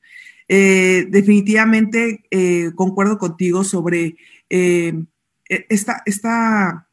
Eh, definitivamente eh, concuerdo contigo sobre esta, esta,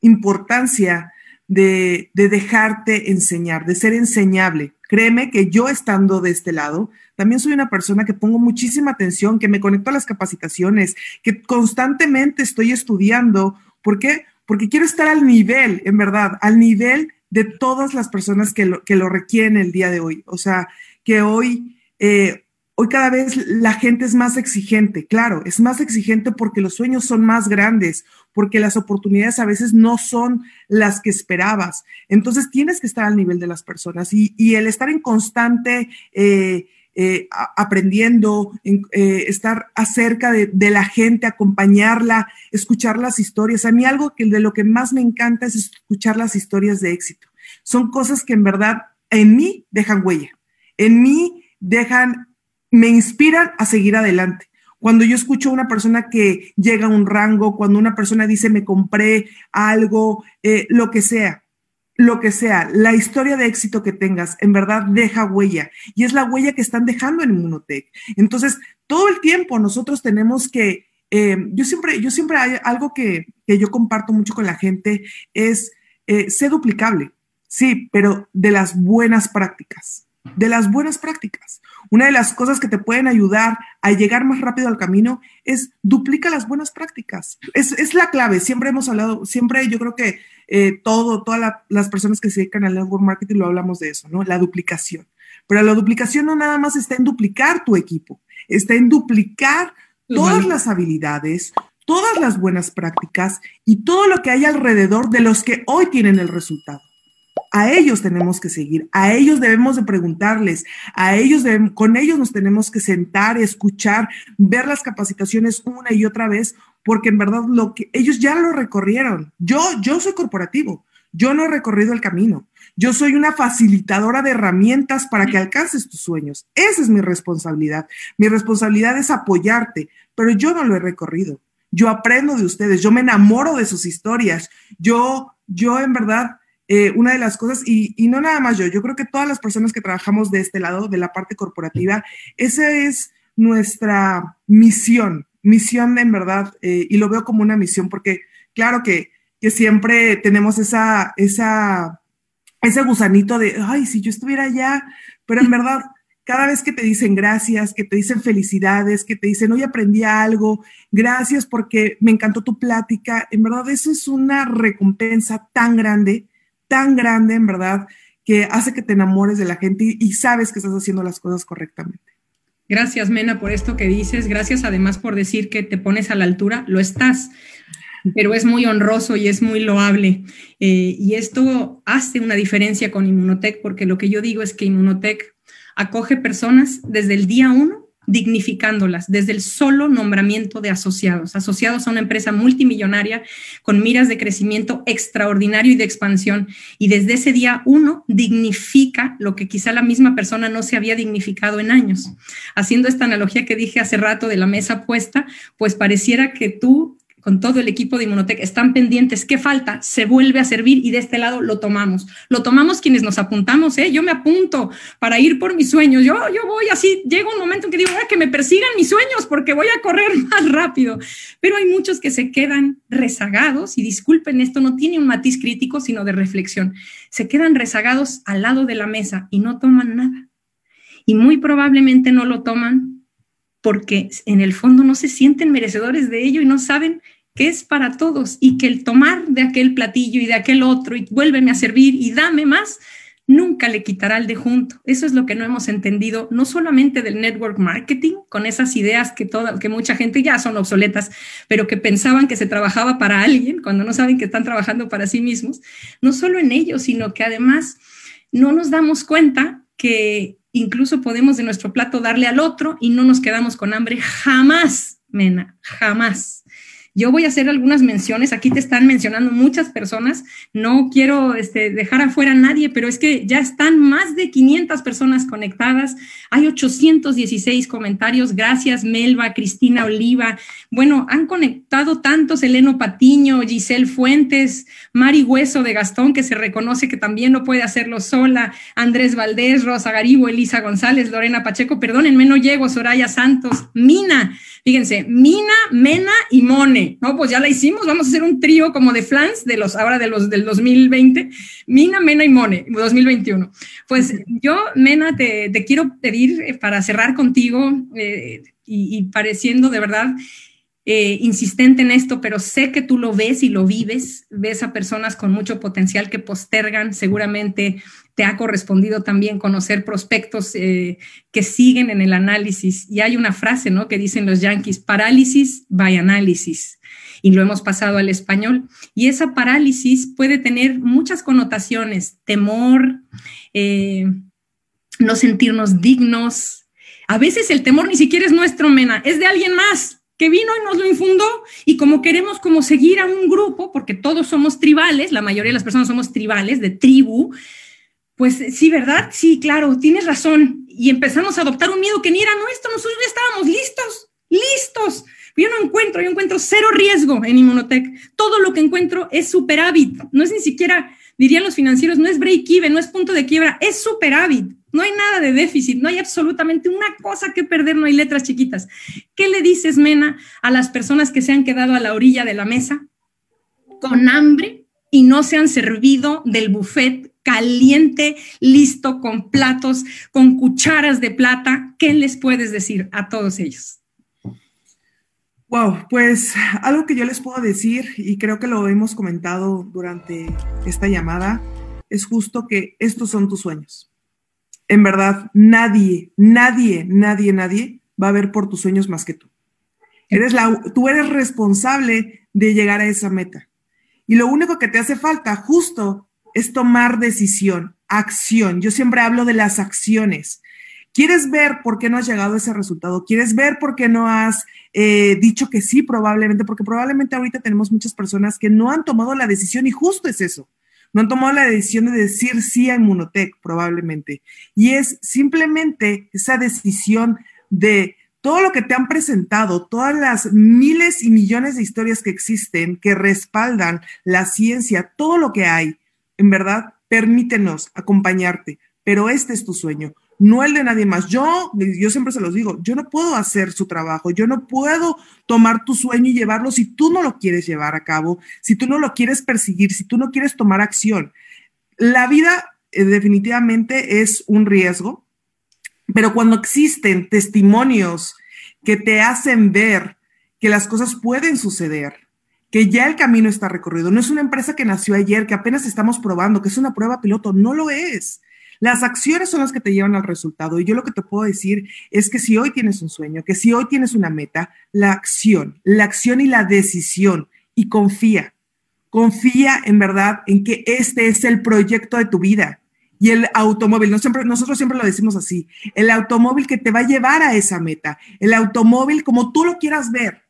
importancia de, de dejarte enseñar, de ser enseñable. Créeme que yo estando de este lado, también soy una persona que pongo muchísima atención, que me conecto a las capacitaciones, que constantemente estoy estudiando. ¿Por qué? Porque quiero estar al nivel, en verdad, al nivel de todas las personas que lo, requieren el día de hoy. O sea, que hoy, eh, hoy cada vez la gente es más exigente. Claro, es más exigente porque los sueños son más grandes, porque las oportunidades a veces no son las que esperabas. Entonces tienes que estar al nivel de las personas y, y el estar en constante... Eh, eh, aprendiendo, eh, estar acerca de, la gente, acompañarla, escuchar las historias. A mí algo que de lo que más me encanta es escuchar las historias de éxito. Son cosas que en verdad en mí dejan huella, en mí dejan, me inspiran a seguir adelante. Cuando yo escucho a una persona que llega a un rango, cuando una persona dice me compré algo, eh, lo que sea, lo que sea, la historia de éxito que tengas, en verdad deja huella y es la huella que están dejando en Inmunotech. Entonces, todo el tiempo nosotros tenemos que, eh, yo siempre, yo siempre hay algo que, yo comparto mucho con la gente es eh, duplicable, sí, pero de las buenas prácticas, de las buenas prácticas. Una de las cosas que te pueden ayudar a llegar más rápido al camino es duplica las buenas prácticas. Es, es la clave. Siempre hemos hablado, siempre yo creo que eh, todo, todas las personas que se dedican al network marketing lo hablamos de eso, ¿no? La duplicación. Pero la duplicación no nada más está en duplicar tu equipo, está en duplicar todas las habilidades, todas las buenas prácticas y todo lo que hay alrededor de los que hoy tienen el resultado. A ellos tenemos que seguir, a ellos debemos de preguntarles, a ellos con ellos nos tenemos que sentar, escuchar, ver las capacitaciones una y otra vez, porque en verdad lo que ellos ya lo recorrieron. Yo yo soy corporativo, yo no he recorrido el camino. Yo soy una facilitadora de herramientas para que alcances tus sueños. Esa es mi responsabilidad. Mi responsabilidad es apoyarte, pero yo no lo he recorrido. Yo aprendo de ustedes, yo me enamoro de sus historias. Yo, yo en verdad, eh, una de las cosas, y, no nada más yo, yo creo que todas las personas que trabajamos de este lado, de la parte corporativa, esa es nuestra misión, misión en verdad, eh, y lo veo como una misión, porque claro que que siempre tenemos esa, esa, ese gusanito de, ay, si yo estuviera allá, pero en verdad, cada vez que te dicen gracias, que te dicen felicidades, que te dicen, hoy aprendí algo, gracias porque me encantó tu plática, en verdad eso es una recompensa tan grande, tan grande, en verdad, que hace que te enamores de la gente y, y sabes que estás haciendo las cosas correctamente. Gracias, Mena, por esto que dices. Gracias además por decir que te pones a la altura. Lo estás pero es muy honroso y es muy loable. Eh, y esto hace una diferencia con Inmunotech, porque lo que yo digo es que Inmunotech acoge personas desde el día uno dignificándolas desde el solo nombramiento de asociados, asociados a una empresa multimillonaria con miras de crecimiento extraordinario y de expansión. Y desde ese día uno dignifica lo que quizá la misma persona no se había dignificado en años. Haciendo esta analogía que dije hace rato de la mesa puesta, pues pareciera que tú con todo el equipo de Inmunotech, están pendientes, ¿qué falta? Se vuelve a servir y de este lado lo tomamos. Lo tomamos quienes nos apuntamos, ¿eh? Yo me apunto para ir por mis sueños. Yo, yo voy así, llega un momento en que digo, que me persigan mis sueños porque voy a correr más rápido. Pero hay muchos que se quedan rezagados y disculpen, esto no tiene un matiz crítico, sino de reflexión. Se quedan rezagados al lado de la mesa y no toman nada. Y muy probablemente no lo toman porque en el fondo no se sienten merecedores de ello y no saben que es para todos y que el tomar de aquel platillo y de aquel otro y vuélveme a servir y dame más, nunca le quitará el de junto. Eso es lo que no hemos entendido, no solamente del network marketing, con esas ideas que, toda, que mucha gente ya son obsoletas, pero que pensaban que se trabajaba para alguien cuando no saben que están trabajando para sí mismos, no solo en ello, sino que además no nos damos cuenta que incluso podemos de nuestro plato darle al otro y no nos quedamos con hambre jamás, Mena, jamás. Yo voy a hacer algunas menciones, aquí te están mencionando muchas personas, no quiero este, dejar afuera a nadie, pero es que ya están más de 500 personas conectadas, hay 816 comentarios, gracias Melba, Cristina Oliva, bueno, han conectado tantos, Eleno Patiño, Giselle Fuentes, Mari Hueso de Gastón, que se reconoce que también no puede hacerlo sola, Andrés Valdés, Rosa Garibo, Elisa González, Lorena Pacheco, perdónenme, no llego, Soraya Santos, Mina, fíjense, Mina, Mena y Mone. ¿no? Pues ya la hicimos, vamos a hacer un trío como de flans de los, ahora de los del 2020, Mina, Mena y Mone, 2021. Pues yo, Mena, te, quiero pedir eh, para cerrar contigo eh, y, pareciendo de verdad eh, insistente en esto, pero sé que tú lo ves y lo vives, ves a personas con mucho potencial que postergan seguramente te ha correspondido también conocer prospectos eh, que siguen en el análisis. Y hay una frase, ¿no? Que dicen los yankees, parálisis by análisis. Y lo hemos pasado al español. Y esa parálisis puede tener muchas connotaciones, temor, eh, no sentirnos dignos. A veces el temor ni siquiera es nuestro, Mena, es de alguien más que vino y nos lo infundó y como queremos como seguir a un grupo, porque todos somos tribales, la mayoría de las personas somos tribales, de tribu, pues sí, ¿verdad? Sí, claro, tienes razón. Y empezamos a adoptar un miedo que ni era nuestro, nosotros ya estábamos listos, listos. Yo no encuentro, yo encuentro cero riesgo en Inmunotech. Todo lo que encuentro es superávit. No es ni siquiera, dirían los financieros, no es break-even, no es punto de quiebra, es superávit. No hay nada de déficit, no hay absolutamente una cosa que perder, no hay letras chiquitas. ¿Qué le dices, Mena, a las personas que se han quedado a la orilla de la mesa con hambre y no se han servido del buffet caliente, listo, con platos, con cucharas de plata. ¿Qué les puedes decir a todos ellos? Wow, pues algo que yo les puedo decir, y creo que lo hemos comentado durante esta llamada, es justo que estos son tus sueños. En verdad, nadie, nadie, nadie, nadie va a ver por tus sueños más que tú. Eres la, tú eres responsable de llegar a esa meta. Y lo único que te hace falta justo es tomar decisión, acción. Yo siempre hablo de las acciones. ¿Quieres ver por qué no has llegado a ese resultado? ¿Quieres ver por qué no has eh, dicho que sí probablemente? Porque probablemente ahorita tenemos muchas personas que no han tomado la decisión y justo es eso. No han tomado la decisión de decir sí a Inmunotech probablemente. Y es simplemente esa decisión de todo lo que te han presentado, todas las miles y millones de historias que existen, que respaldan la ciencia, todo lo que hay, en verdad, permítenos acompañarte, pero este es tu sueño, no el de nadie más. Yo, yo siempre se los digo, yo no puedo hacer su trabajo, yo no puedo tomar tu sueño y llevarlo si tú no lo quieres llevar a cabo, si tú no lo quieres perseguir, si tú no quieres tomar acción. La vida eh, definitivamente es un riesgo, pero cuando existen testimonios que te hacen ver que las cosas pueden suceder, que ya el camino está recorrido, no es una empresa que nació ayer, que apenas estamos probando, que es una prueba piloto, no lo es. Las acciones son las que te llevan al resultado. Y yo lo que te puedo decir es que si hoy tienes un sueño, que si hoy tienes una meta, la acción, la acción y la decisión, y confía, confía en verdad en que este es el proyecto de tu vida y el automóvil, nosotros siempre lo decimos así, el automóvil que te va a llevar a esa meta, el automóvil como tú lo quieras ver,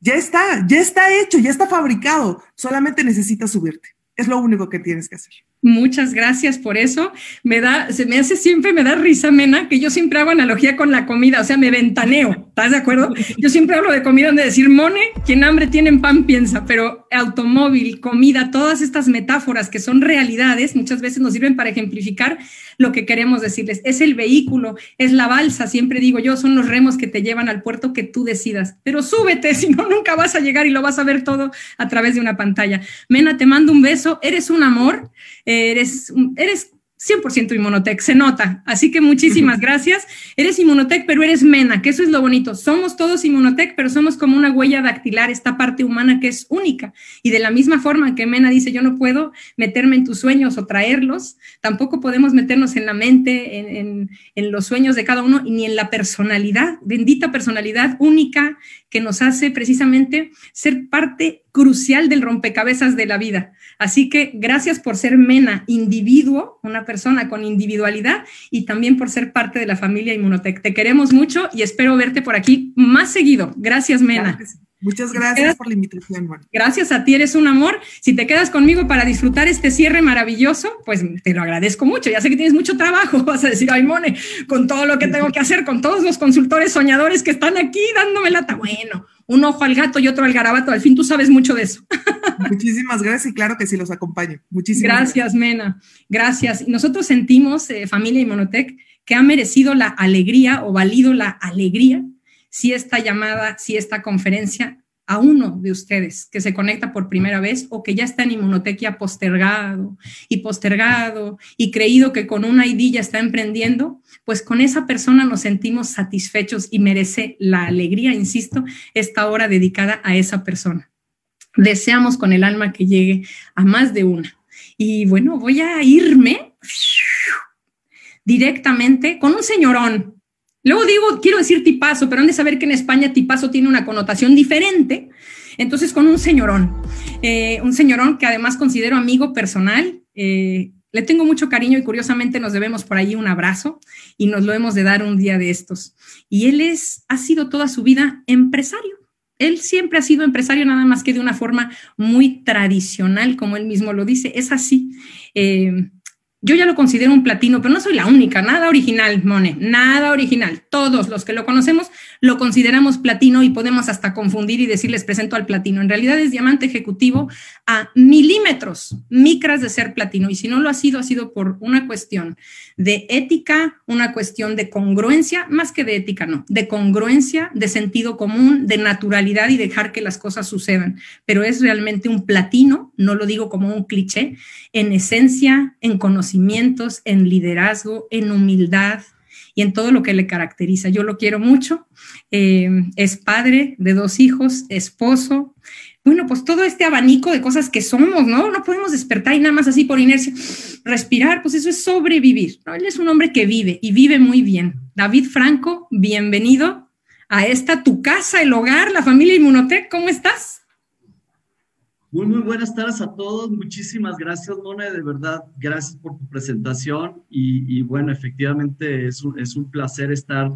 ya está, ya está hecho, ya está fabricado, solamente necesitas subirte. Es lo único que tienes que hacer. Muchas gracias por eso. Me da, se me hace siempre, me da risa, Mena, que yo siempre hago analogía con la comida, o sea, me ventaneo, ¿estás de acuerdo? Yo siempre hablo de comida donde decir, mone, quien hambre tiene en pan piensa, pero automóvil, comida, todas estas metáforas que son realidades, muchas veces nos sirven para ejemplificar lo que queremos decirles. Es el vehículo, es la balsa, siempre digo yo, son los remos que te llevan al puerto que tú decidas, pero súbete, si no, nunca vas a llegar y lo vas a ver todo a través de una pantalla. Mena, te mando un beso, eres un amor eres, eres 100% Inmunotech, se nota. Así que muchísimas gracias. Eres Inmunotech, pero eres Mena, que eso es lo bonito. Somos todos Inmunotech, pero somos como una huella dactilar, esta parte humana que es única. Y de la misma forma que Mena dice, yo no puedo meterme en tus sueños o traerlos, tampoco podemos meternos en la mente, en, en los sueños de cada uno, ni en la personalidad, bendita personalidad única que nos hace precisamente ser parte crucial del rompecabezas de la vida. Así que gracias por ser Mena, individuo, una persona con individualidad y también por ser parte de la familia Inmunotech. Te queremos mucho y espero verte por aquí más seguido. Gracias, Mena. Muchas gracias por la invitación, Gracias a ti, eres un amor. Si te quedas conmigo para disfrutar este cierre maravilloso, pues te lo agradezco mucho. Ya sé que tienes mucho trabajo. Vas a decir, ay, Mone, con todo lo que tengo que hacer, con todos los consultores soñadores que están aquí dándome lata. Bueno, un ojo al gato y otro al garabato. Al fin tú sabes mucho de eso. Muchísimas gracias y claro que sí los acompaño. Muchísimas gracias. Mena. Gracias. Y nosotros sentimos, eh, familia Inmunotech, que ha merecido la alegría o valido la alegría si esta llamada, si esta conferencia a uno de ustedes que se conecta por primera vez o que ya está en inmunotequia postergado y postergado y creído que con una ID ya está emprendiendo, pues con esa persona nos sentimos satisfechos y merece la alegría, insisto, esta hora dedicada a esa persona. Deseamos con el alma que llegue a más de una. Y bueno, voy a irme directamente con un señorón, Luego digo, quiero decir tipazo, pero han de saber que en España tipazo tiene una connotación diferente. Entonces, con un señorón, eh, un señorón que además considero amigo personal, eh, le tengo mucho cariño y curiosamente nos debemos por ahí un abrazo y nos lo hemos de dar un día de estos. Y él es, ha sido toda su vida empresario. Él siempre ha sido empresario, nada más que de una forma muy tradicional, como él mismo lo dice. Es así. Eh, yo ya lo considero un platino, pero no soy la única, nada original, Mone, nada original. Todos los que lo conocemos lo consideramos platino y podemos hasta confundir y decirles presento al platino. En realidad es diamante ejecutivo a milímetros, micras de ser platino. Y si no lo ha sido, ha sido por una cuestión de ética, una cuestión de congruencia, más que de ética, no, de congruencia, de sentido común, de naturalidad y dejar que las cosas sucedan. Pero es realmente un platino, no lo digo como un cliché, en esencia, en conocimientos, en liderazgo, en humildad, y en todo lo que le caracteriza. Yo lo quiero mucho, eh, es padre de dos hijos, esposo, bueno, pues todo este abanico de cosas que somos, ¿no? No podemos despertar y nada más así por inercia respirar, pues eso es sobrevivir, ¿no? Él es un hombre que vive y vive muy bien. David Franco, bienvenido a esta tu casa, el hogar, la familia Inmunotech. ¿Cómo estás? Muy, muy buenas tardes a todos. Muchísimas gracias, Mona. De verdad, gracias por tu presentación. Y, bueno, efectivamente es un, es un, placer estar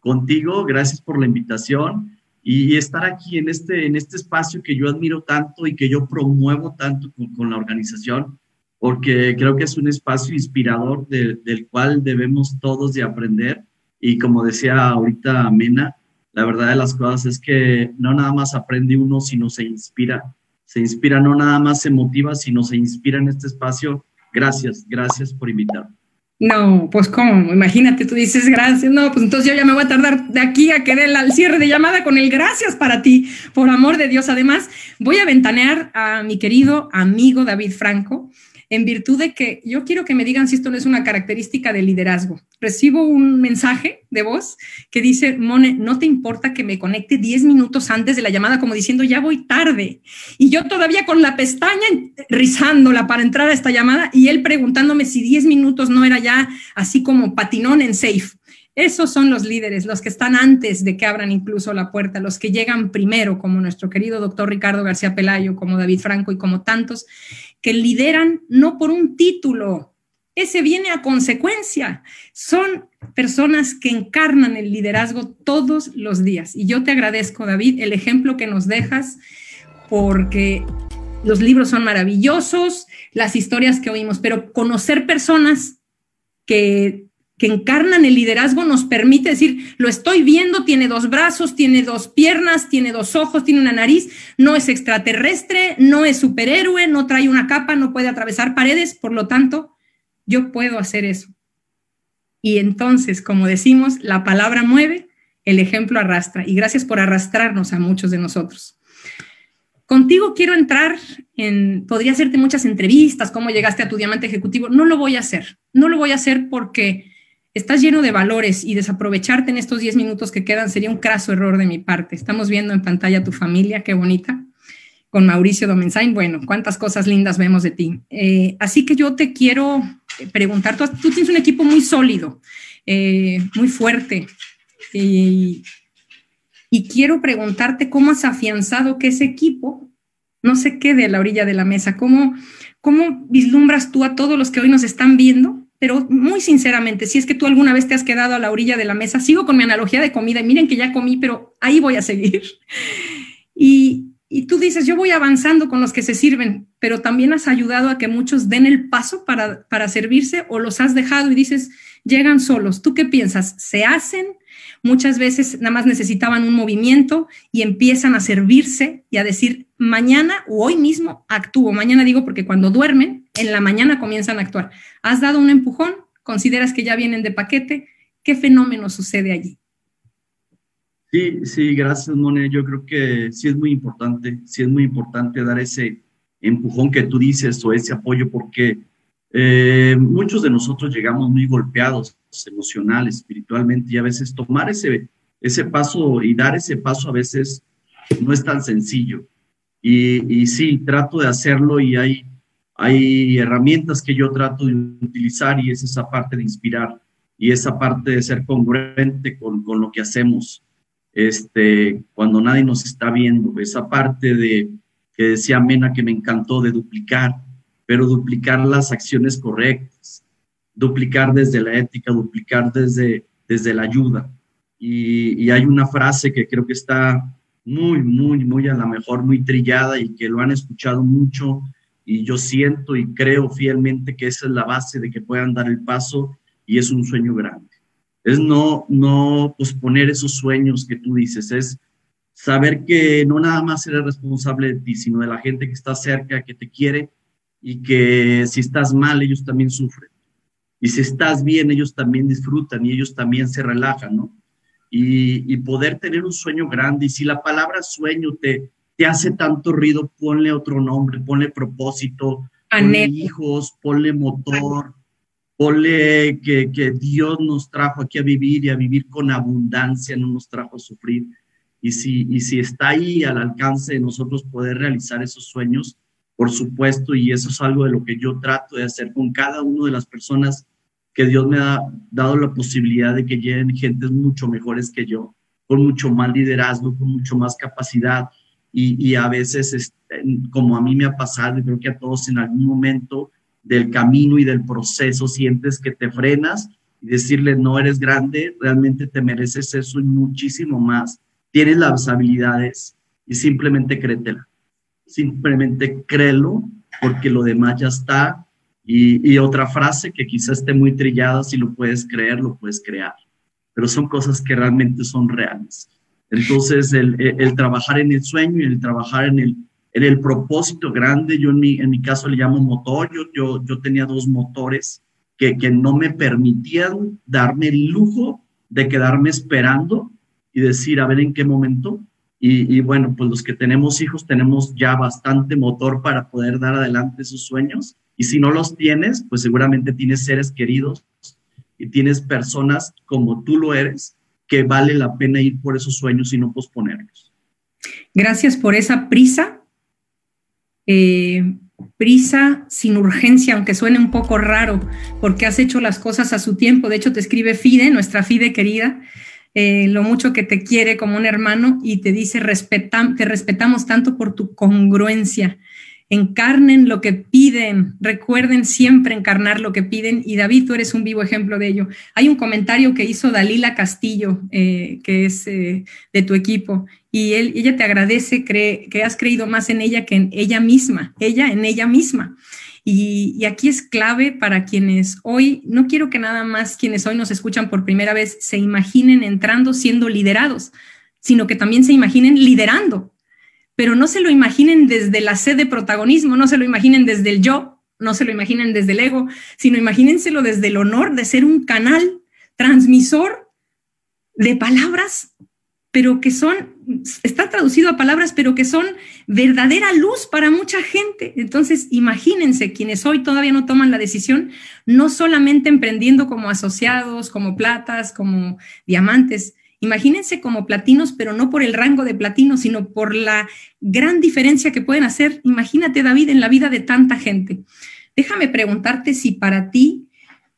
contigo. Gracias por la invitación y, estar aquí en este, en este espacio que yo admiro tanto y que yo promuevo tanto con, la organización, porque creo que es un espacio inspirador del cual debemos todos de aprender. Y como decía ahorita Mena, la verdad de las cosas es que no nada más aprende uno, sino se inspira se inspira, no nada más se motiva, sino se inspira en este espacio. Gracias, gracias por invitarme. No, pues cómo, imagínate, tú dices gracias, no, pues entonces yo ya me voy a tardar de aquí a querer al cierre de llamada con el gracias para ti, por amor de Dios. Además, voy a ventanear a mi querido amigo David Franco, en virtud de que yo quiero que me digan si esto no es una característica del liderazgo. Recibo un mensaje de voz que dice, Mone, no te importa que me conecte 10 minutos antes de la llamada, como diciendo, ya voy tarde. Y yo todavía con la pestaña rizándola para entrar a esta llamada y él preguntándome si 10 minutos no era ya así como patinón en safe. Esos son los líderes, los que están antes de que abran incluso la puerta, los que llegan primero, como nuestro querido doctor Ricardo García Pelayo, como David Franco y como tantos, que lideran no por un título, ese viene a consecuencia. Son personas que encarnan el liderazgo todos los días. Y yo te agradezco, David, el ejemplo que nos dejas, porque los libros son maravillosos, las historias que oímos, pero conocer personas que que encarnan el liderazgo nos permite decir, lo estoy viendo, tiene dos brazos, tiene dos piernas, tiene dos ojos, tiene una nariz, no es extraterrestre, no es superhéroe, no trae una capa, no puede atravesar paredes, por lo tanto, yo puedo hacer eso. Y entonces, como decimos, la palabra mueve, el ejemplo arrastra. Y gracias por arrastrarnos a muchos de nosotros. Contigo quiero entrar en, podría hacerte muchas entrevistas, cómo llegaste a tu diamante ejecutivo. No lo voy a hacer. No lo voy a hacer porque estás lleno de valores y desaprovecharte en estos 10 minutos que quedan sería un craso error de mi parte. Estamos viendo en pantalla tu familia, qué bonita, con Mauricio Domenzain. Bueno, cuántas cosas lindas vemos de ti. Eh, así que yo te quiero preguntar, tú, tienes un equipo muy sólido, eh, muy fuerte, y, y quiero preguntarte cómo has afianzado que ese equipo no se quede a la orilla de la mesa, cómo, cómo vislumbras tú a todos los que hoy nos están viendo pero muy sinceramente, si es que tú alguna vez te has quedado a la orilla de la mesa, sigo con mi analogía de comida y miren que ya comí, pero ahí voy a seguir. Y, y tú dices, yo voy avanzando con los que se sirven, pero también has ayudado a que muchos den el paso para, para servirse o los has dejado y dices, llegan solos. ¿Tú qué piensas? ¿Se hacen? Muchas veces nada más necesitaban un movimiento y empiezan a servirse y a decir, mañana o hoy mismo actúo. Mañana digo porque cuando duermen, en la mañana comienzan a actuar. Has dado un empujón, consideras que ya vienen de paquete. ¿Qué fenómeno sucede allí? Sí, sí, gracias, Mone. Yo creo que sí es muy importante, sí es muy importante dar ese empujón que tú dices o ese apoyo porque eh, muchos de nosotros llegamos muy golpeados emocional, espiritualmente y a veces tomar ese, ese paso y dar ese paso a veces no es tan sencillo. Y, y sí, trato de hacerlo y hay, hay herramientas que yo trato de utilizar y es esa parte de inspirar y esa parte de ser congruente con, con lo que hacemos este, cuando nadie nos está viendo, esa parte de que decía Mena que me encantó de duplicar, pero duplicar las acciones correctas, duplicar desde la ética, duplicar desde, desde la ayuda. Y, y hay una frase que creo que está muy, muy, muy a la mejor, muy trillada y que lo han escuchado mucho y yo siento y creo fielmente que esa es la base de que puedan dar el paso y es un sueño grande. Es no, no posponer esos sueños que tú dices, es saber que no nada más eres responsable de ti, sino de la gente que está cerca, que te quiere y que si estás mal, ellos también sufren. Y si estás bien, ellos también disfrutan y ellos también se relajan, ¿no? Y, y poder tener un sueño grande. Y si la palabra sueño te, te hace tanto ruido, ponle otro nombre, ponle propósito, ponle hijos, ponle motor, ponle que, que, Dios nos trajo aquí a vivir y a vivir con abundancia, no nos trajo a sufrir. Y si, y si está ahí al alcance de nosotros poder realizar esos sueños, por supuesto, y eso es algo de lo que yo trato de hacer con cada una de las personas que Dios me ha dado la posibilidad de que lleguen gentes mucho mejores que yo con mucho más liderazgo, con mucho más capacidad y, a veces, como a mí me ha pasado, y creo que a todos en algún momento del camino y del proceso sientes que te frenas y decirle, no eres grande, realmente te mereces eso y muchísimo más. Tienes las habilidades y simplemente créetela. Simplemente créelo porque lo demás ya está. Y, y otra frase que quizás esté muy trillada, si lo puedes creer, lo puedes crear. Pero son cosas que realmente son reales. Entonces, el, trabajar en el sueño y el trabajar en el, en el propósito grande, yo en mi, en mi caso le llamo motor, yo, yo, yo tenía dos motores que, que no me permitían darme el lujo de quedarme esperando y decir, a ver en qué momento. Y, y, bueno, pues los que tenemos hijos tenemos ya bastante motor para poder dar adelante esos sueños. Y si no los tienes, pues seguramente tienes seres queridos y tienes personas como tú lo eres que vale la pena ir por esos sueños y no posponerlos. Gracias por esa prisa. Eh, prisa sin urgencia, aunque suene un poco raro, porque has hecho las cosas a su tiempo. De hecho, te escribe Fide, nuestra Fide querida, eh, lo mucho que te quiere como un hermano y te dice, te respetamos tanto por tu congruencia encarnen lo que piden, recuerden siempre encarnar lo que piden y David, tú eres un vivo ejemplo de ello. Hay un comentario que hizo Dalila Castillo, eh, que es eh, de tu equipo, y ella te agradece que has creído más en ella que en ella misma, ella en ella misma. Y, aquí es clave para quienes hoy, no quiero que nada más quienes hoy nos escuchan por primera vez se imaginen entrando siendo liderados, sino que también se imaginen liderando, pero no se lo imaginen desde la sed de protagonismo, no se lo imaginen desde el yo, no se lo imaginen desde el ego, sino imagínenselo desde el honor de ser un canal transmisor de palabras, pero que son, está traducido a palabras, pero que son verdadera luz para mucha gente. Entonces, imagínense quienes hoy todavía no toman la decisión, no solamente emprendiendo como asociados, como platas, como diamantes, Imagínense como platinos, pero no por el rango de platino, sino por la gran diferencia que pueden hacer. Imagínate, David, en la vida de tanta gente. Déjame preguntarte si para ti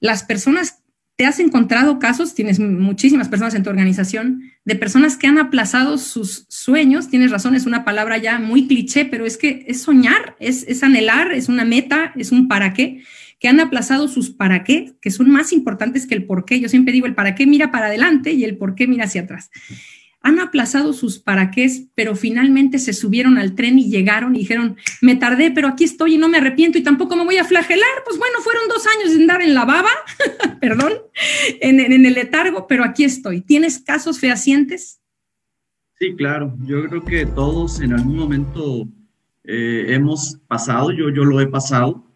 las personas, te has encontrado casos, tienes muchísimas personas en tu organización, de personas que han aplazado sus sueños. Tienes razón, es una palabra ya muy cliché, pero es que es soñar, es, es anhelar, es una meta, es un para qué que han aplazado sus para qué, que son más importantes que el por qué. Yo siempre digo, el para qué mira para adelante y el por qué mira hacia atrás. Han aplazado sus para qué, pero finalmente se subieron al tren y llegaron y dijeron, me tardé, pero aquí estoy y no me arrepiento y tampoco me voy a flagelar. Pues bueno, fueron dos años de andar en la baba, perdón, en, el letargo, pero aquí estoy. ¿Tienes casos fehacientes? Sí, claro. Yo creo que todos en algún momento eh, hemos pasado, yo, yo lo he pasado,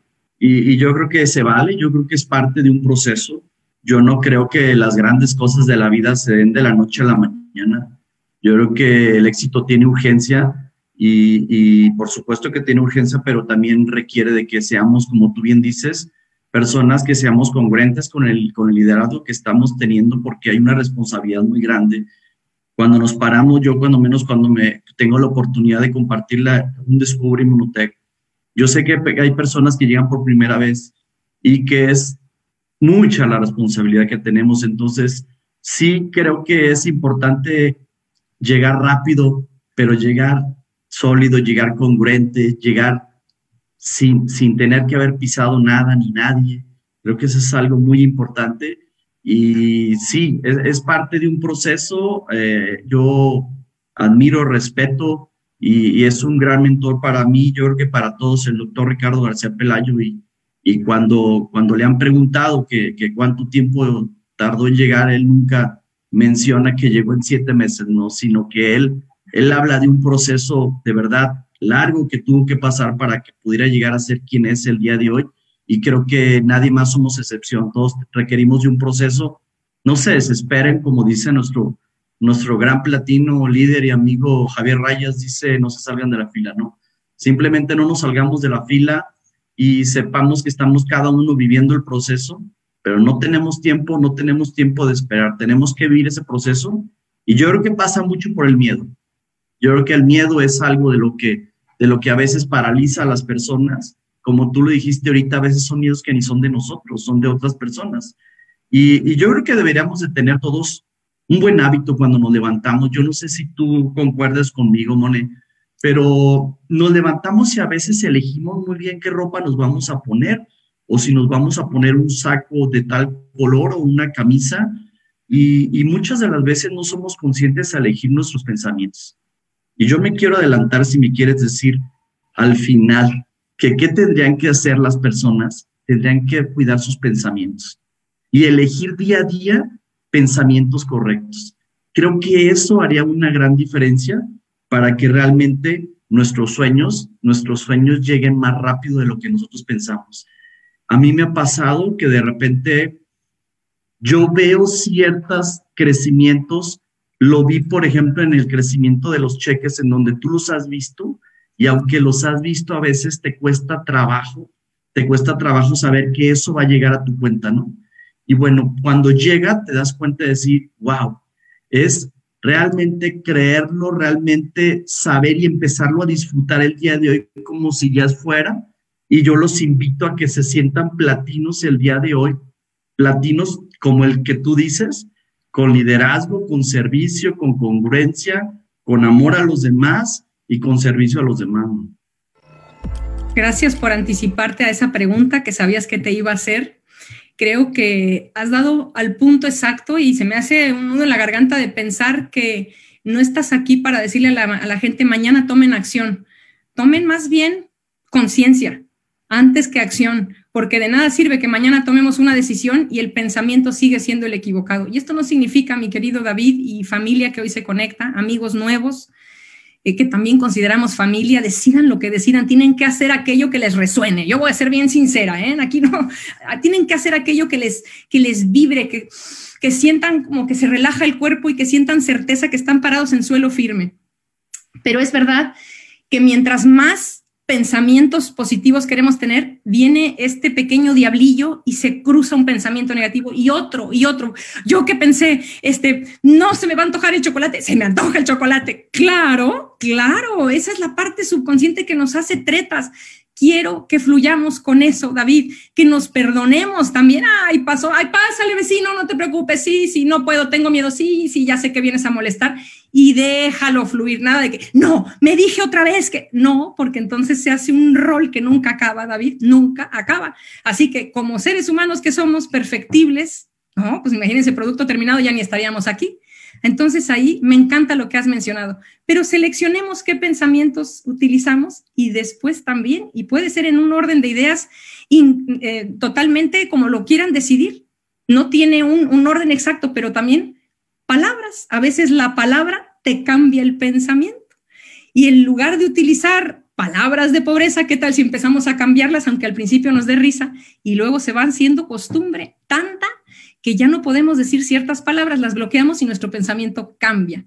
y, yo creo que se vale, yo creo que es parte de un proceso. Yo no creo que las grandes cosas de la vida se den de la noche a la mañana. Yo creo que el éxito tiene urgencia y, y, por supuesto que tiene urgencia, pero también requiere de que seamos, como tú bien dices, personas que seamos congruentes con el, con el liderazgo que estamos teniendo, porque hay una responsabilidad muy grande. Cuando nos paramos, yo cuando menos cuando me tengo la oportunidad de compartir la, un Descubre Inmunotech, yo sé que hay personas que llegan por primera vez y que es mucha la responsabilidad que tenemos. Entonces, sí creo que es importante llegar rápido, pero llegar sólido, llegar congruente, llegar sin, sin tener que haber pisado nada ni nadie. Creo que eso es algo muy importante. Y sí, es, parte de un proceso. Eh, yo admiro, respeto y, es un gran mentor para mí, yo creo que para todos, el doctor Ricardo García Pelayo. Y, y cuando, cuando le han preguntado que, que, cuánto tiempo tardó en llegar, él nunca menciona que llegó en siete meses, no, sino que él, él habla de un proceso de verdad largo que tuvo que pasar para que pudiera llegar a ser quien es el día de hoy. Y creo que nadie más somos excepción, todos requerimos de un proceso. No se desesperen, como dice nuestro nuestro gran platino, líder y amigo Javier Rayas dice, no se salgan de la fila, ¿no? Simplemente no nos salgamos de la fila y sepamos que estamos cada uno viviendo el proceso, pero no tenemos tiempo, no tenemos tiempo de esperar, tenemos que vivir ese proceso y yo creo que pasa mucho por el miedo. Yo creo que el miedo es algo de lo que, de lo que a veces paraliza a las personas. Como tú lo dijiste ahorita, a veces son miedos que ni son de nosotros, son de otras personas. Y, y yo creo que deberíamos de tener todos un buen hábito cuando nos levantamos. Yo no sé si tú concuerdas conmigo, Mone, pero nos levantamos y a veces elegimos muy bien qué ropa nos vamos a poner o si nos vamos a poner un saco de tal color o una camisa. Y, y muchas de las veces no somos conscientes de elegir nuestros pensamientos. Y yo me quiero adelantar, si me quieres decir, al final, que qué tendrían que hacer las personas, tendrían que cuidar sus pensamientos y elegir día a día pensamientos correctos. Creo que eso haría una gran diferencia para que realmente nuestros sueños, nuestros sueños lleguen más rápido de lo que nosotros pensamos. A mí me ha pasado que de repente yo veo ciertos crecimientos, lo vi por ejemplo en el crecimiento de los cheques en donde tú los has visto y aunque los has visto a veces te cuesta trabajo, te cuesta trabajo saber que eso va a llegar a tu cuenta, ¿no? Y bueno, cuando llega te das cuenta de decir, wow, es realmente creerlo, realmente saber y empezarlo a disfrutar el día de hoy como si ya fuera. Y yo los invito a que se sientan platinos el día de hoy, platinos como el que tú dices, con liderazgo, con servicio, con congruencia, con amor a los demás y con servicio a los demás. Gracias por anticiparte a esa pregunta que sabías que te iba a hacer creo que has dado al punto exacto y se me hace un nudo en la garganta de pensar que no estás aquí para decirle a la, gente mañana tomen acción. Tomen más bien conciencia antes que acción, porque de nada sirve que mañana tomemos una decisión y el pensamiento sigue siendo el equivocado. Y esto no significa, mi querido David y familia que hoy se conecta, amigos nuevos, que también consideramos familia, decidan lo que decidan, tienen que hacer aquello que les resuene. Yo voy a ser bien sincera, ¿eh? Aquí no, tienen que hacer aquello que les, que les vibre, que, que sientan como que se relaja el cuerpo y que sientan certeza que están parados en suelo firme. Pero es verdad que mientras más pensamientos positivos queremos tener, viene este pequeño diablillo y se cruza un pensamiento negativo y otro y otro. Yo que pensé, este, no se me va a antojar el chocolate, se me antoja el chocolate. Claro, claro, esa es la parte subconsciente que nos hace tretas quiero que fluyamos con eso, David, que nos perdonemos también. Ay, pasó, ay, pásale, vecino, no te preocupes, sí, sí, no puedo, tengo miedo, sí, sí, ya sé que vienes a molestar y déjalo fluir, nada de que, no, me dije otra vez que no, porque entonces se hace un rol que nunca acaba, David, nunca acaba. Así que como seres humanos que somos perfectibles, no, pues imagínense, producto terminado, ya ni estaríamos aquí. Entonces ahí me encanta lo que has mencionado, pero seleccionemos qué pensamientos utilizamos y después también, y puede ser en un orden de ideas eh, totalmente como lo quieran decidir. No tiene un, un orden exacto, pero también palabras. A veces la palabra te cambia el pensamiento. Y en lugar de utilizar palabras de pobreza, ¿qué tal si empezamos a cambiarlas, aunque al principio nos dé risa, y luego se van siendo costumbre tanta que ya no podemos decir ciertas palabras, las bloqueamos y nuestro pensamiento cambia.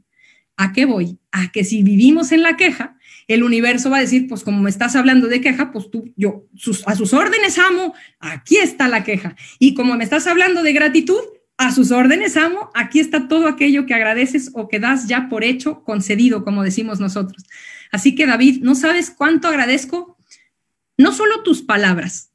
¿A qué voy? A que si vivimos en la queja, el universo va a decir, pues como me estás hablando de queja, pues tú, yo, a sus órdenes amo, aquí está la queja. Y como me estás hablando de gratitud, a sus órdenes amo, aquí está todo aquello que agradeces o que das ya por hecho, concedido, como decimos nosotros. Así que David, no sabes cuánto agradezco, no solo tus palabras,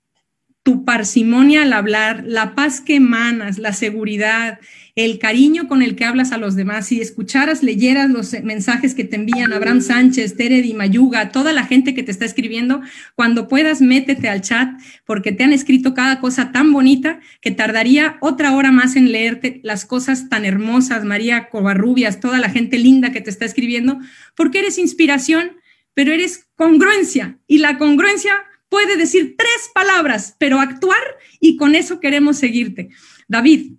tu parsimonia al hablar, la paz que emanas, la seguridad, el cariño con el que hablas a los demás. Si escucharas, leyeras los mensajes que te envían Abraham Sánchez, Tere Di Mayuga, toda la gente que te está escribiendo, cuando puedas, métete al chat porque te han escrito cada cosa tan bonita que tardaría otra hora más en leerte las cosas tan hermosas, María Covarrubias, toda la gente linda que te está escribiendo, porque eres inspiración, pero eres congruencia y la congruencia puede decir tres palabras, pero actuar y con eso queremos seguirte. David,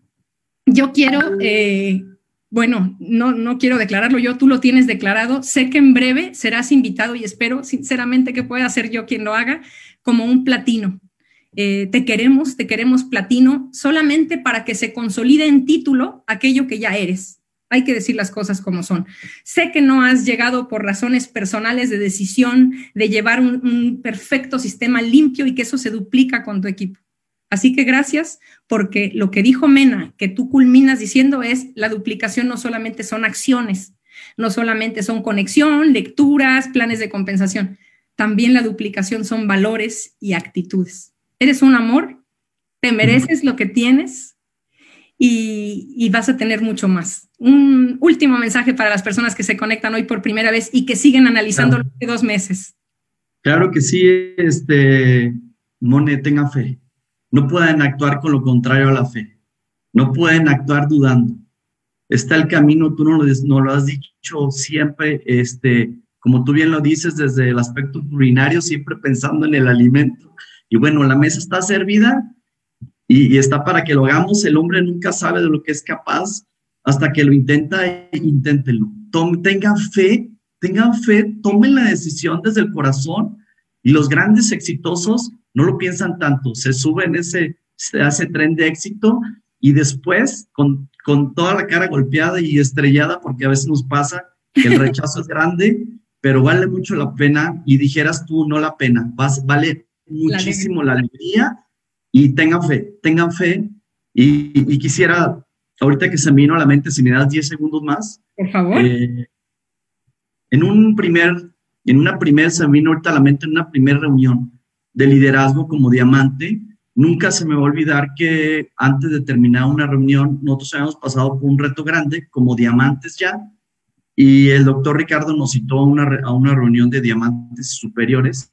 yo quiero, eh, bueno, no, no quiero declararlo yo, tú lo tienes declarado, sé que en breve serás invitado y espero sinceramente que pueda ser yo quien lo haga como un platino. Eh, te queremos, te queremos platino solamente para que se consolide en título aquello que ya eres. Hay que decir las cosas como son. Sé que no has llegado por razones personales de decisión de llevar un, perfecto sistema limpio y que eso se duplica con tu equipo. Así que gracias porque lo que dijo Mena, que tú culminas diciendo es la duplicación no solamente son acciones, no solamente son conexión, lecturas, planes de compensación, también la duplicación son valores y actitudes. Eres un amor, te mereces lo que tienes y, vas a tener mucho más. Un último mensaje para las personas que se conectan hoy por primera vez y que siguen analizando los dos meses. Claro que sí, este, Mone, tenga fe. No pueden actuar con lo contrario a la fe. No pueden actuar dudando. Está el camino, tú no lo, no lo has dicho siempre, este, como tú bien lo dices, desde el aspecto urinario, siempre pensando en el alimento. Y bueno, la mesa está servida, y, está para que lo hagamos. El hombre nunca sabe de lo que es capaz hasta que lo intenta, inténtenlo. tengan fe, tengan fe, tomen la decisión desde el corazón y los grandes exitosos no lo piensan tanto, se suben ese, ese tren de éxito y después con, con toda la cara golpeada y estrellada, porque a veces nos pasa que el rechazo es grande, pero vale mucho la pena y dijeras tú, no la pena, vale muchísimo la alegría y tengan fe, tengan fe. Y, quisiera, ahorita que se me vino a la mente, si me das 10 segundos más. Por favor. Eh, en un primer, en una primera, se me vino ahorita a la mente, en una primera reunión de liderazgo como diamante, nunca se me va a olvidar que antes de terminar una reunión, nosotros habíamos pasado por un reto grande como diamantes ya, y el doctor Ricardo nos citó a una, a una reunión de diamantes superiores,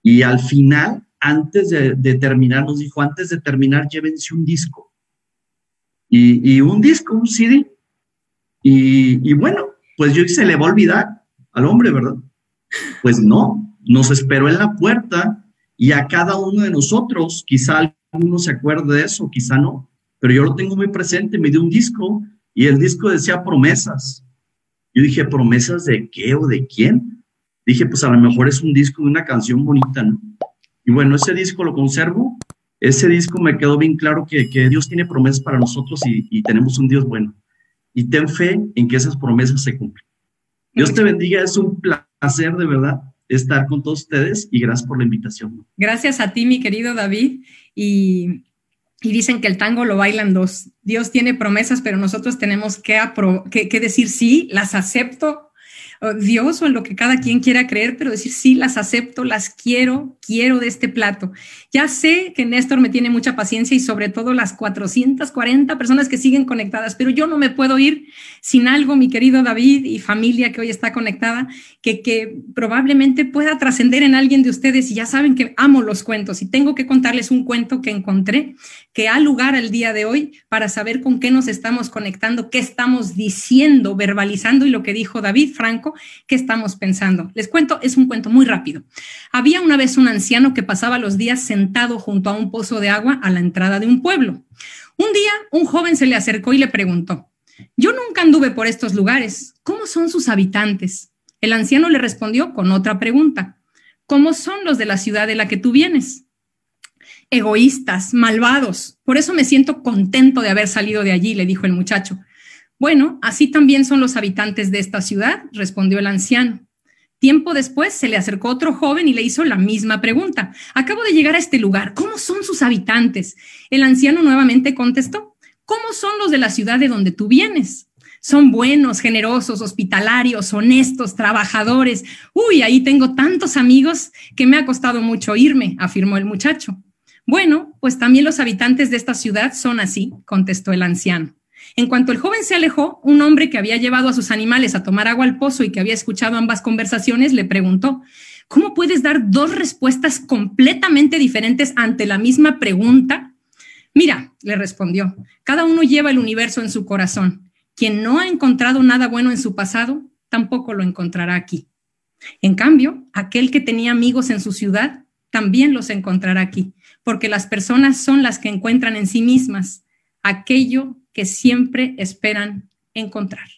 y al final antes de, terminar, nos dijo, antes de terminar, llévense un disco. Y, un disco, un CD. Y, bueno, pues yo se le va a olvidar al hombre, ¿verdad? Pues no, nos esperó en la puerta y a cada uno de nosotros, quizá alguno se acuerde de eso, quizá no, pero yo lo tengo muy presente, me dio un disco y el disco decía promesas. Yo dije, ¿promesas de qué o de quién? Dije, pues a lo mejor es un disco de una canción bonita, ¿no? Y bueno, ese disco lo conservo. Ese disco me quedó bien claro que, Dios tiene promesas para nosotros y, tenemos un Dios bueno. Y ten fe en que esas promesas se cumplen. Dios te bendiga, es un placer de verdad estar con todos ustedes y gracias por la invitación. Gracias a ti, mi querido David. Y, dicen que el tango lo bailan dos. Dios tiene promesas, pero nosotros tenemos que, que decir sí, las acepto Dios o en lo que cada quien quiera creer, pero decir, sí, las acepto, las quiero, quiero de este plato. Ya sé que Néstor me tiene mucha paciencia y sobre todo las 440 personas que siguen conectadas, pero yo no me puedo ir sin algo, mi querido David y familia que hoy está conectada, que, que probablemente pueda trascender en alguien de ustedes y ya saben que amo los cuentos y tengo que contarles un cuento que encontré que ha lugar al día de hoy para saber con qué nos estamos conectando, qué estamos diciendo, verbalizando y lo que dijo David Franco, qué estamos pensando. Les cuento, es un cuento muy rápido. Había una vez un anciano que pasaba los días sentado junto a un pozo de agua a la entrada de un pueblo. Un día, un joven se le acercó y le preguntó, yo nunca anduve por estos lugares, ¿cómo son sus habitantes? El anciano le respondió con otra pregunta, ¿cómo son los de la ciudad de la que tú vienes? egoístas, malvados. Por eso me siento contento de haber salido de allí, le dijo el muchacho. Bueno, así también son los habitantes de esta ciudad, respondió el anciano. Tiempo después se le acercó otro joven y le hizo la misma pregunta. Acabo de llegar a este lugar, ¿cómo son sus habitantes? El anciano nuevamente contestó, ¿cómo son los de la ciudad de donde tú vienes? Son buenos, generosos, hospitalarios, honestos, trabajadores. Uy, ahí tengo tantos amigos que me ha costado mucho irme, afirmó el muchacho. Bueno, pues también los habitantes de esta ciudad son así, contestó el anciano. En cuanto el joven se alejó, un hombre que había llevado a sus animales a tomar agua al pozo y que había escuchado ambas conversaciones le preguntó, ¿cómo puedes dar dos respuestas completamente diferentes ante la misma pregunta? Mira, le respondió, cada uno lleva el universo en su corazón. Quien no ha encontrado nada bueno en su pasado, tampoco lo encontrará aquí. En cambio, aquel que tenía amigos en su ciudad, también los encontrará aquí porque las personas son las que encuentran en sí mismas aquello que siempre esperan encontrar.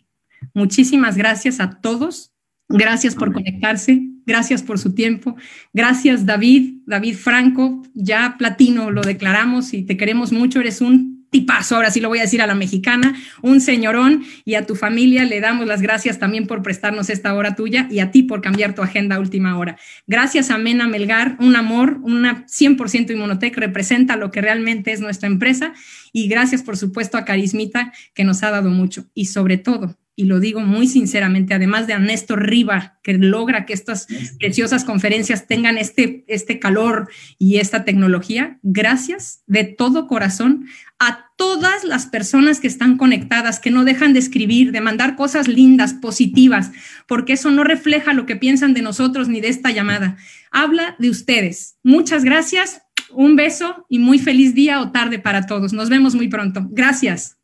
Muchísimas gracias a todos. Gracias por conectarse. Gracias por su tiempo. Gracias, David, David Franco. Ya platino lo declaramos y te queremos mucho. Eres un tipazo, ahora sí lo voy a decir a la mexicana, un señorón y a tu familia le damos las gracias también por prestarnos esta hora tuya y a ti por cambiar tu agenda última hora. Gracias a Mena Melgar, un amor, una 100% Inmunotech representa lo que realmente es nuestra empresa y gracias por supuesto a Carismita que nos ha dado mucho y sobre todo y lo digo muy sinceramente, además de Ernesto Riva, que logra que estas preciosas conferencias tengan este, este calor y esta tecnología, gracias de todo corazón a todas las personas que están conectadas, que no dejan de escribir, de mandar cosas lindas, positivas, porque eso no refleja lo que piensan de nosotros ni de esta llamada. Habla de ustedes. Muchas gracias, un beso y muy feliz día o tarde para todos. Nos vemos muy pronto. Gracias.